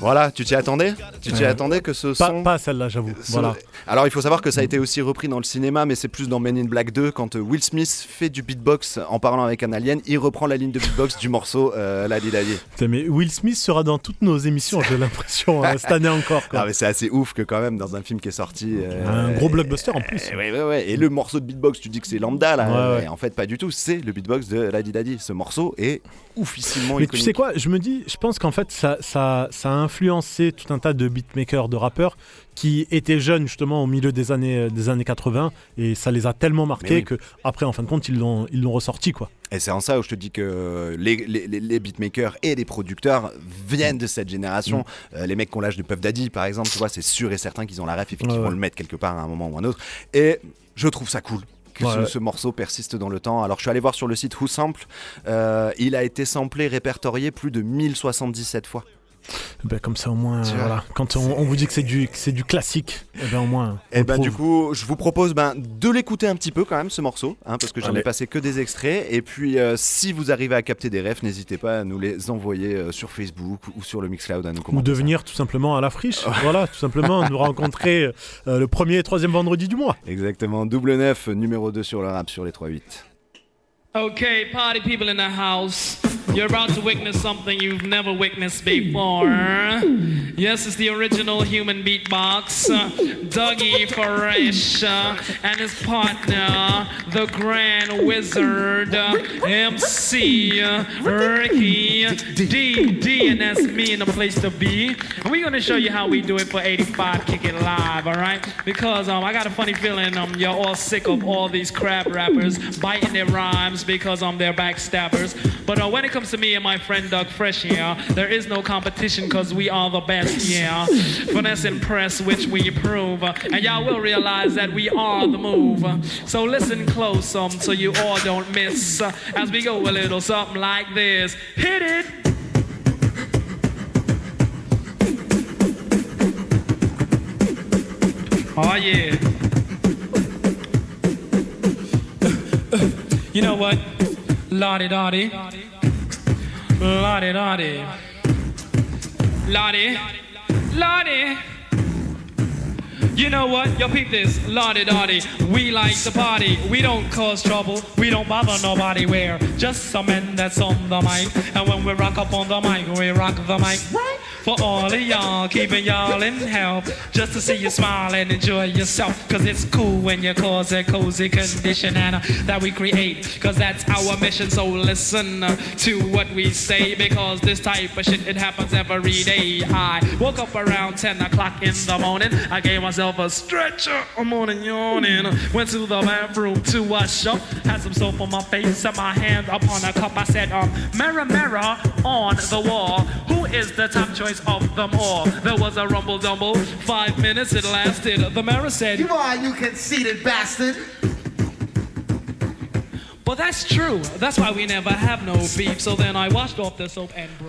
Voilà, tu t'y attendais Tu t'y Ouais. attendais que ce Pas, son... pas celle-là, j'avoue. Voilà. Alors il faut savoir que ça a été aussi repris dans le cinéma, mais c'est plus dans Men in Black 2 quand euh, Will Smith fait du beatbox en parlant avec un alien, il reprend la ligne de beatbox du morceau euh, La Di Da Di. Putain, mais Will Smith sera dans toutes nos émissions, j'ai l'impression, hein, cette année encore. quoi. Ah, mais c'est assez ouf que quand même dans un film qui est sorti. euh, Un gros blockbuster en plus. euh, ouais, ouais, ouais. Et le morceau de beatbox, tu dis que c'est lambda là. Ouais, ouais. Et en fait, pas du tout. C'est le beatbox de La Di Da Di. Ce morceau est oufissimement Mais iconique. tu sais quoi, je me dis, je pense qu'en fait, ça, ça, ça a influencé tout un tas de beatmakers, de rappeurs qui étaient jeunes justement au milieu des années, euh, des années 80 et ça les a tellement marqués oui. que après, en fin de compte, ils l'ont, ils l'ont ressorti quoi. Et c'est en ça où je te dis que les, les, les- beatmakers et les producteurs viennent de cette génération. Mm. Euh, les mecs qui ont l'âge de Puff Daddy, par exemple, tu vois, c'est sûr et certain qu'ils ont la ref et qu'ils Ouais, vont ouais. le mettre quelque part à un moment ou un autre. Et je trouve ça cool. Que Ouais, ce, ouais. ce morceau persiste dans le temps. Alors je suis allé voir sur le site Who Sample, euh, il a été samplé, répertorié plus de 1077 fois. Ben, comme ça au moins, voilà. quand on, on vous dit que c'est du, que c'est du classique, eh ben, au moins. Et le ben prouve. du coup, je vous propose ben, de l'écouter un petit peu quand même ce morceau, hein, parce que j'en ai passé que des extraits. Et puis, euh, si vous arrivez à capter des refs, n'hésitez pas à nous les envoyer euh, sur Facebook ou sur le Mixcloud à nous Ou de venir tout simplement à la friche, voilà, tout simplement nous rencontrer euh, le premier et troisième vendredi du mois. Exactement, double neuf, numéro 2 sur le rap sur les 3-8. Okay, party people in the house. You're about to witness something you've never witnessed before. Yes, it's the original human beatbox. Uh, Dougie Fresh uh, and his partner, the Grand Wizard, uh, MC uh, Ricky D. D. And that's me in the place to be. And we're gonna show you how we do it for 85 Kick It Live, alright? Because um, I got a funny feeling um, you're all sick of all these crap rappers biting their rhymes because um, they're backstabbers. But uh, when it comes to me and my friend Doug Fresh, yeah, there is no competition because we are the best, yeah. Finesse and press, which we prove. And y'all will realize that we are the move. So listen close um, so you all don't miss uh, as we go a little something like this. Hit it! Oh yeah. You know what? Lottie Dottie. Lottie Dottie. Lottie. Lottie. You know what? Yo, peep this, lottie dottie. We like to party. We don't cause trouble. We don't bother nobody. We're just some men that's on the mic. And when we rock up on the mic, we rock the mic. Right? For all of y'all, keeping y'all in health. Just to see you smile and enjoy yourself. Cause it's cool when you cause a cozy condition and uh, that we create. Cause that's our mission. So listen uh, to what we say. Because this type of shit, it happens every day. I woke up around 10 o'clock in the morning. I gave myself a stretcher. I'm on morning yawning. Went to the bathroom to wash up. Had some soap on my face and my hand up on a cup. I said, um, mirror, mirror on the wall. Who is the top choice of them all? There was a rumble dumble. Five minutes it lasted. The mirror said, You are, you conceited bastard.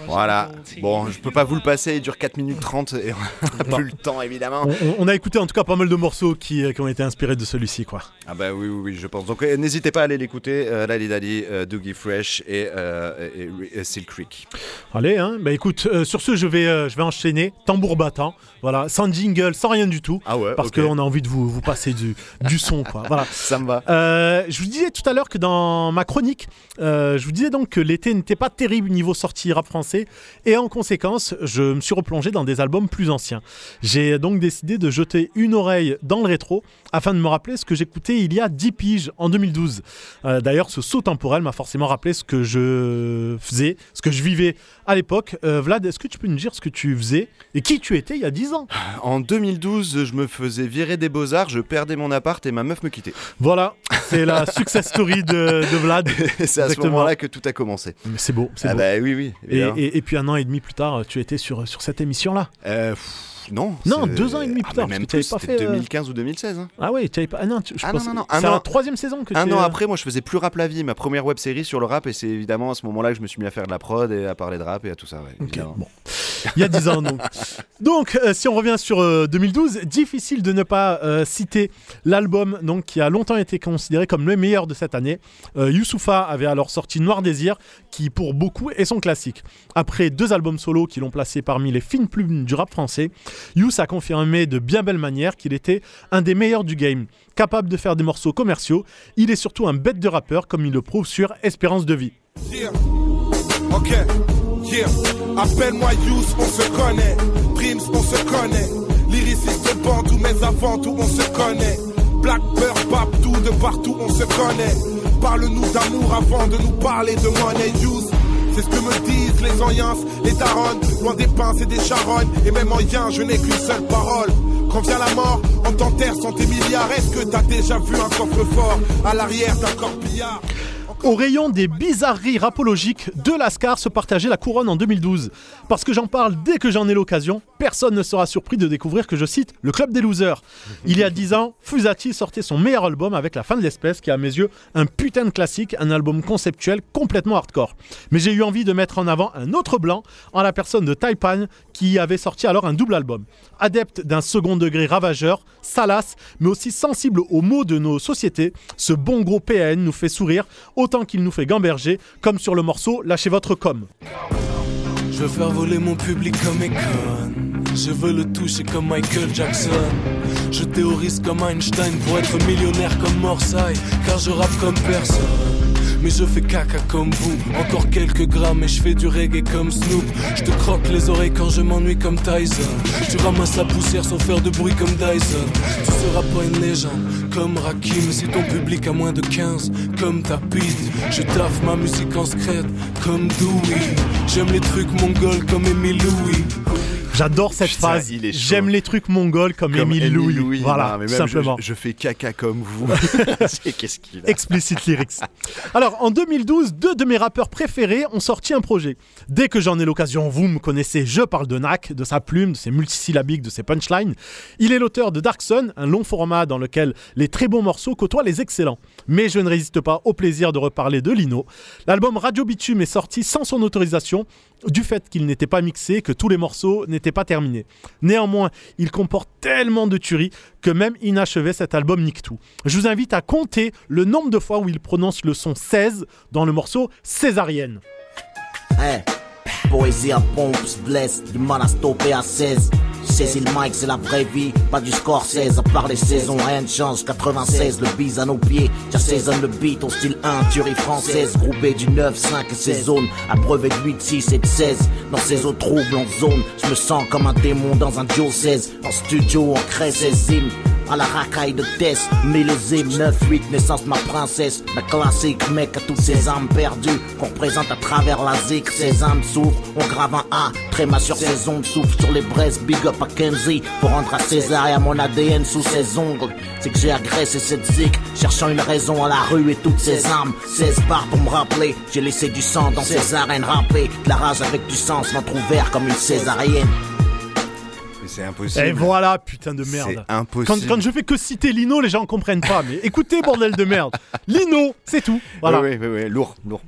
Voilà. Bon, je peux pas vous le passer, il dure 4 minutes 30 et on a plus le temps évidemment. On, on- on a écouté en tout cas pas mal de morceaux qui, euh, qui ont été inspirés de celui-ci, quoi. Ah bah oui, oui, oui, je pense. Donc euh, n'hésitez pas à aller l'écouter, euh, Lali Dali, euh, Doogie Fresh et, euh, et- Seal Creek. Allez, hein. Bah écoute, euh, sur ce, je vais, euh, je vais enchaîner, tambour battant, voilà, sans jingle, sans rien du tout, Ah ouais, parce qu'on a envie de vous, vous passer du, du son, quoi. Voilà. Ça me va. Euh, je vous disais tout à l'heure que dans ma chronique, euh, je vous disais donc que l'été n'était pas terrible niveau sortie rap français, et en conséquence, je me suis replongé dans des albums plus anciens. J'ai donc décidé de jeter une oreille dans le rétro afin de me rappeler ce que j'écoutais il y a 10 piges en 2012. Euh, D'ailleurs, ce saut temporel m'a forcément rappelé ce que je faisais, ce que je vivais à l'époque. Euh, Vlad, est-ce que tu peux nous dire ce que tu faisais et qui tu étais il y a 10 ans? En 2012, je me faisais virer des beaux-arts, je perdais mon appart et ma meuf me quittait. Voilà, c'est la success story de, de Vlad. C'est à ce moment-là que tout a commencé. C'est beau, c'est Ah beau. bah oui, oui. Et, évidemment. et- et puis un an et demi plus tard, tu étais sur, sur cette émission-là. Euh, pff, non. Non, deux ans et demi plus Ah, tard, mais parce même tu plus, pas fait, euh, 2015 ou 2016. hein. Ah ouais, tu avais pas. Ah non, tu- je Ah pense- non, non, non, C'est la troisième saison que Un tu an euh, après, moi je faisais plus rap la vie, ma première web série sur le rap, et c'est évidemment à ce moment-là que je me suis mis à faire de la prod et à parler de rap et à tout ça. Ouais, bon. Il y a 10 ans donc. Donc, euh, si on revient sur euh, 2012, difficile de ne pas euh, citer l'album donc qui a longtemps été considéré comme le meilleur de cette année. Euh, Youssoupha avait alors sorti Noir Désir, qui pour beaucoup est son classique. Après deux albums solo qui l'ont placé parmi les fines plumes du rap français, Youss a confirmé de bien belle manière qu'il était un des meilleurs du game. Capable de faire des morceaux commerciaux, il est surtout un bête de rappeur comme il le prouve sur Espérance de vie. C'est ce que me disent les anciens, les darons, loin des pinces et des charognes. Et même en yin, je n'ai qu'une seule parole. Quand vient la mort, on t'enterre sans tes milliards. Est-ce que t'as déjà vu un coffre-fort à l'arrière d'un corbillard? Au rayon des bizarreries rapologiques, deux Lascar se partageaient la couronne en 2012. Parce que j'en parle dès que j'en ai l'occasion, personne ne sera surpris de découvrir que je cite le Club des Losers. Il y a 10 ans, Fusati sortait son meilleur album avec La fin de l'espèce, qui est à mes yeux un putain de classique, un album conceptuel complètement hardcore. Mais j'ai eu envie de mettre en avant un autre blanc, en la personne de Taipan, qui avait sorti alors un double album. Adepte d'un second degré ravageur, salace, mais aussi sensible aux maux de nos sociétés, ce bon gros PAN nous fait sourire qu'il nous fait gamberger, comme sur le morceau Lâchez votre com. Je veux faire voler mon public comme Econ. Je veux le toucher comme Michael Jackson. Je théorise comme Einstein pour être millionnaire comme Morsay. Car je rappe comme personne. Mais je fais caca comme vous, encore quelques grammes et je fais du reggae comme Snoop. Je te croque les oreilles quand je m'ennuie comme Tyson. Tu ramasses la poussière sans faire de bruit comme Dyson. Tu seras pas une légende comme Rakim si ton public a moins de 15 comme ta bite. Je taffe ma musique en secrète comme Dewey. J'aime les trucs mongols comme Emile Louis. J'adore cette Putain, phrase. il est chaud. J'aime les trucs mongols comme, Comme Émile Émile Louis. Voilà, Non, mais même je- simplement. Je, fais caca comme vous. C'est- Qu'est-ce qu'il a Explicit lyrics. Alors, en 2012, deux de mes rappeurs préférés ont sorti un projet. Dès que j'en ai l'occasion, vous me connaissez, je parle de Nak, de sa plume, de ses multisyllabiques, de ses punchlines. Il est l'auteur de Dark Sun, un long format dans lequel les très bons morceaux côtoient les excellents. Mais je ne résiste pas au plaisir de reparler de Lino. L'album Radio Bitume est sorti sans son autorisation, du fait qu'il n'était pas mixé, que tous les morceaux n'étaient pas terminés. Néanmoins, il comporte tellement de tueries que même inachevé, cet album nique tout. Je vous invite à compter le nombre de fois où il prononce le son 16 dans le morceau Césarienne. Hey, poésie à pompe, blesse, du mal à stopper à 16. Saisis le mic, c'est la vraie vie, pas du score 16 à part les saisons, rien ne change. 96, le bise à nos pieds, j'assaisonne le beat, ton style 1, tuerie française, groupé du 9, 5 et ses zones, abreuvé de 8, 6 et de 16. Dans ces eaux troubles en zone, je me sens comme un démon dans un diocèse. En studio, on crée ses hymnes. À la racaille de Tess, millésime 9-8, naissance de ma princesse. La classique mec à toutes ces âmes perdues qu'on présente à travers la zik. Ces âmes s'ouvrent, on grave un A, tréma sur ses ondes, souffle sur les braises, big up à Kenzie. Pour rendre à César et à mon ADN sous ses ongles. C'est que j'ai agressé cette zik, cherchant une raison à la rue et toutes ces armes. 16 barres pour me rappeler, j'ai laissé du sang dans ces arènes râpées. De la rage avec du sens, ventre ouvert comme une césarienne. C'est impossible. Et voilà, putain de merde. C'est impossible. Quand, quand je fais que citer Lino, les gens comprennent pas. Mais écoutez, bordel de merde. Lino, c'est tout. Voilà. Oui, oui, oui, oui, lourd, lourd.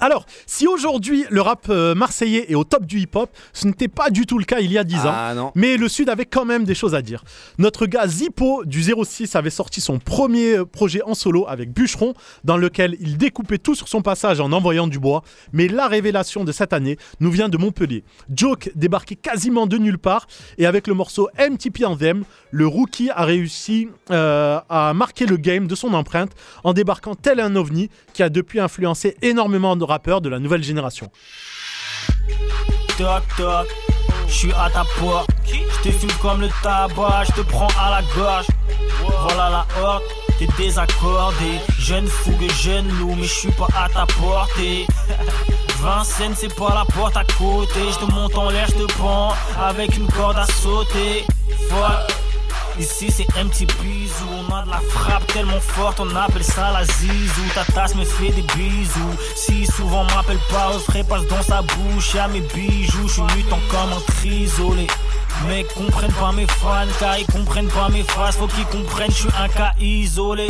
Alors, si aujourd'hui le rap euh, marseillais est au top du hip-hop, ce n'était pas du tout le cas il y a 10 ans. Ah, non. Mais le Sud avait quand même des choses à dire. Notre gars Zippo du 06 avait sorti son premier euh, projet en solo avec Bûcheron, dans lequel il découpait tout sur son passage en envoyant du bois. Mais la révélation de cette année nous vient de Montpellier. Joke débarqué quasiment de nulle part et avec le morceau MTP Anthem, le rookie a réussi euh, à marquer le game de son empreinte en débarquant tel un ovni qui a depuis influencé énormément de rappeurs de la nouvelle génération. Toc toc, je suis à ta porte. Je te fume comme le tabac, je te prends à la gorge. Voilà la horde, t'es désaccordé. Jeune fougue, jeune loup, mais je suis pas à ta portée. Vincennes, c'est pas la porte à côté. Je te monte en l'air, je te prends avec une corde à sauter. Fuck. Ici c'est un petit bisou, on a de la frappe tellement forte, on appelle ça la zizou. Ta tasse me fait des bisous. Si souvent m'appelle pas, Osprey passe dans sa bouche, y'a mes bijoux, je suis mutant comme un trisolé. Mais comprennent pas mes fans, car ils comprennent pas mes phrases, faut qu'ils comprennent, je suis un cas isolé.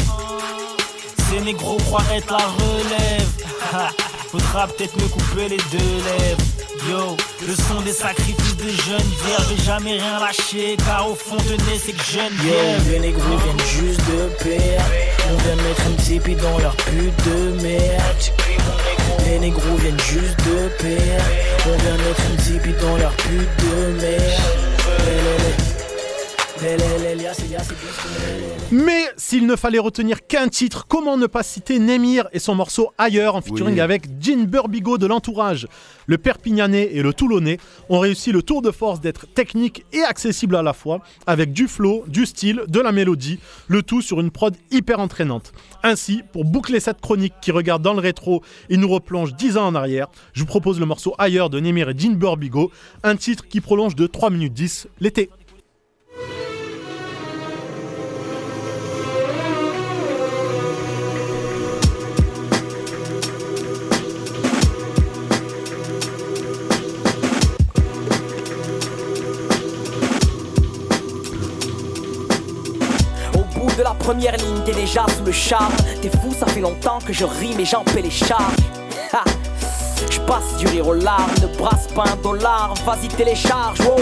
Ces négros croient être la relève. Faudra peut-être me couper les deux lèvres. Yo, le son des sacrifices de jeunes vierges, j'ai jamais rien lâché, car au fond tenez c'est que jeune Yo, les négros viennent juste de pair. On vient mettre un tipi dans leur pute de merde. Les négros viennent juste de pair. On vient mettre un tipi dans leur pute de merde. Mais s'il ne fallait retenir qu'un titre, comment ne pas citer Nemir et son morceau Ailleurs en featuring Oui. avec Jean Burbigo de l'entourage. Le Perpignanais et le Toulonnais ont réussi le tour de force d'être technique et accessible à la fois, avec du flow, du style, de la mélodie, le tout sur une prod hyper entraînante. Ainsi, pour boucler cette chronique qui regarde dans le rétro et nous replonge 10 ans en arrière, je vous propose le morceau Ailleurs de Nemir et Jean Burbigo, un titre qui prolonge de 3 minutes 10 l'été. Première ligne, t'es déjà sous le charme. T'es fou, ça fait longtemps que je rime et j'en paie les charges. Je passe du rire aux larmes, ne brasse pas un dollar, vas-y télécharge, wow.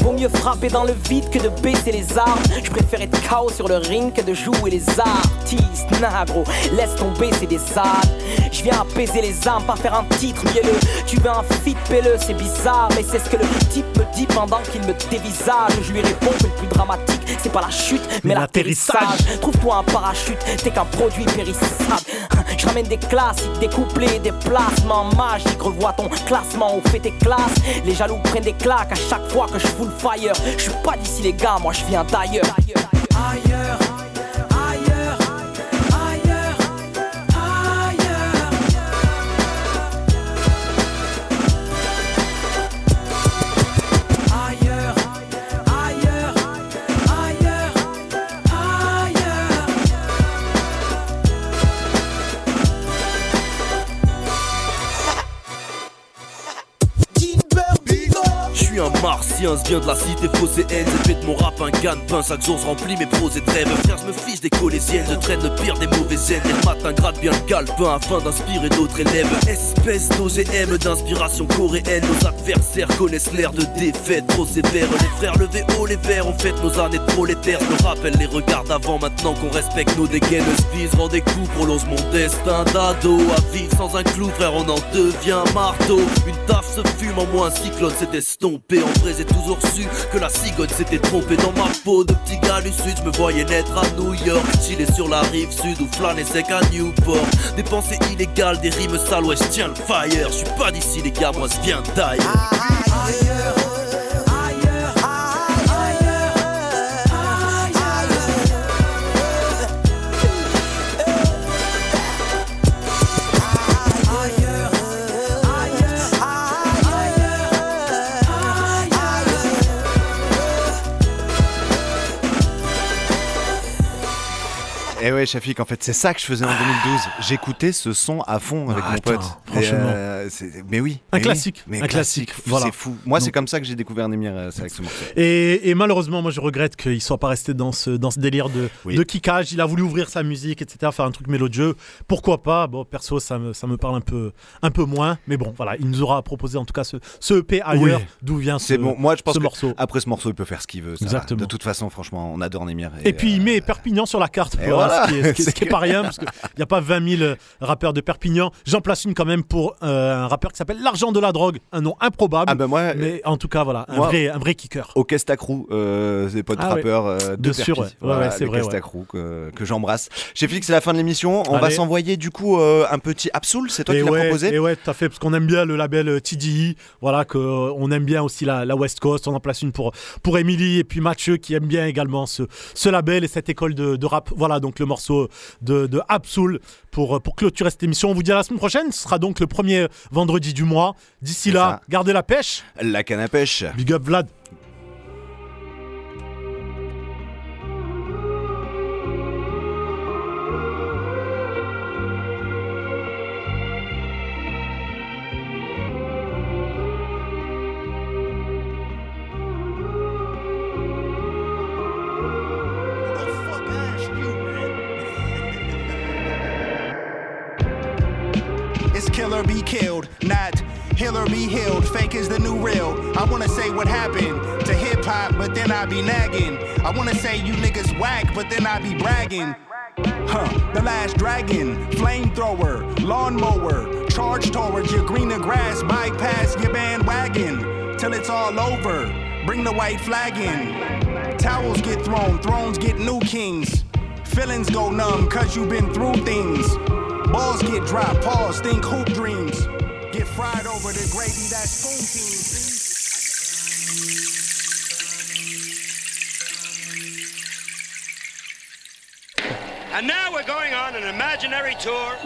Vaut mieux frapper dans le vide que de baisser les armes. Je préfère être KO sur le ring que de jouer les artistes. Nah gros, laisse tomber, c'est des ânes. Je viens apaiser les âmes, pas faire un titre mielleux. Tu veux un feat pelleux, c'est bizarre, mais c'est ce que le type me dit pendant qu'il me dévisage. Je lui réponds que le plus dramatique, c'est pas la chute, mais, l'atterrissage. Trouve-toi un parachute, t'es qu'un produit périssable. Je ramène des classiques, des couplets, des placements magiques. Revois ton classement au fait tes classes. Les jaloux prennent des claques à chaque fois que je full fire. Je suis pas d'ici les gars, moi je viens d'ailleurs. Ailleurs. Ailleurs, viens de la cité phocéenne J'ai de mon rap un gagne-pain, chaque jour remplis mes pros et trêves Frère, je me fiche des collégiennes, je traîne le pire des mauvaises haines Et le matin gratte bien le calepin afin d'inspirer d'autres élèves. Espèce d'OGM d'inspiration coréenne. Nos adversaires connaissent l'air de défaite trop sévère. Les frères levez haut les verres, on fête nos années de prolétaires. Je me rappelle les regards d'avant, maintenant qu'on respecte nos dégaines. Vise, rends des coups, prolonge mon destin d'ado. À vivre sans un clou, frère, on en devient marteau. Une taf se fume en moi, un cyclone s'est estompé. En vrai j'ai toujours que la cigogne s'était trompée dans ma peau. De petit gars du sud, je me voyais naître à New York. Chiller sur la rive sud ou flâner sec à Newport. Des pensées illégales, des rimes sales, ouais, je tiens le fire. Je pas d'ici, les gars, moi je viens d'ailleurs. Et ouais, Shafik, en fait, c'est ça que je faisais en 2012. J'écoutais ce son à fond avec Ah, mon attends, pote. franchement. Euh, mais oui. Un mais oui. classique, Mais un classique, voilà. C'est fou. Moi, c'est comme ça que j'ai découvert Nemir, euh, c'est avec ce morceau. Et, et malheureusement, moi je regrette qu'il soit pas resté dans ce, dans ce délire de, Oui. de kickage. Il a voulu ouvrir sa musique, etc., faire un truc mélodieux. Pourquoi pas? Bon, perso, ça me, ça me parle un peu, un peu moins. Mais bon, voilà, il nous aura proposé en tout cas ce, ce EP ailleurs, Oui. d'où vient ce, bon. Moi, je pense ce morceau. après ce morceau, il peut faire ce qu'il veut. ça. Exactement. De toute façon, franchement, on adore Nemir. Et puis il met Perpignan sur la carte, voilà. Ce qui est, ce qui est- ce qui est C'est pas rien, parce qu'il n'y a pas 20 000 rappeurs de Perpignan. J'en place une quand même pour euh, un rappeur qui s'appelle L'argent de la drogue, un nom improbable. Ah ben moi, mais en tout cas, voilà, un, moi- vrai, un vrai kicker. Au Kestacrou, euh, des potes Ah ouais. rappeurs euh, de Bien sûr, ouais. Ouais, Voilà, ouais, c'est vrai, ouais. Kestacrou que, que j'embrasse. Chez Félix, c'est la fin de l'émission. On va s'envoyer du coup euh, un petit Absoul. C'est toi et qui l'as ouais, proposé Et ouais, tout à fait, parce qu'on aime bien le label euh, TDI, voilà, que euh, on aime bien aussi la, la West Coast. On en place une pour pour Emily et puis Mathieu qui aime bien également ce, ce label et cette école de, de rap. Voilà, donc le morceau de, de Absol pour euh, pour clôturer cette émission. On vous dit à la semaine prochaine. Ce sera donc le premier vendredi du mois. D'ici là, ça. gardez la pêche. La canne à pêche. Big up Vlad. Be healed. Fake is the new real. I wanna say what happened to hip hop, but then I be nagging. I wanna say you niggas whack, but then I be bragging. Huh, the last dragon, flamethrower, lawnmower, charge towards your greener grass, bypass your bandwagon till it's all over. Bring the white flag in. Towels get thrown, thrones get new kings. Feelings go numb cause you've been through things. Balls get dropped, pause, think hoop dreams. Get fried over the gravy that's spoon teams. And now we're going on an imaginary tour.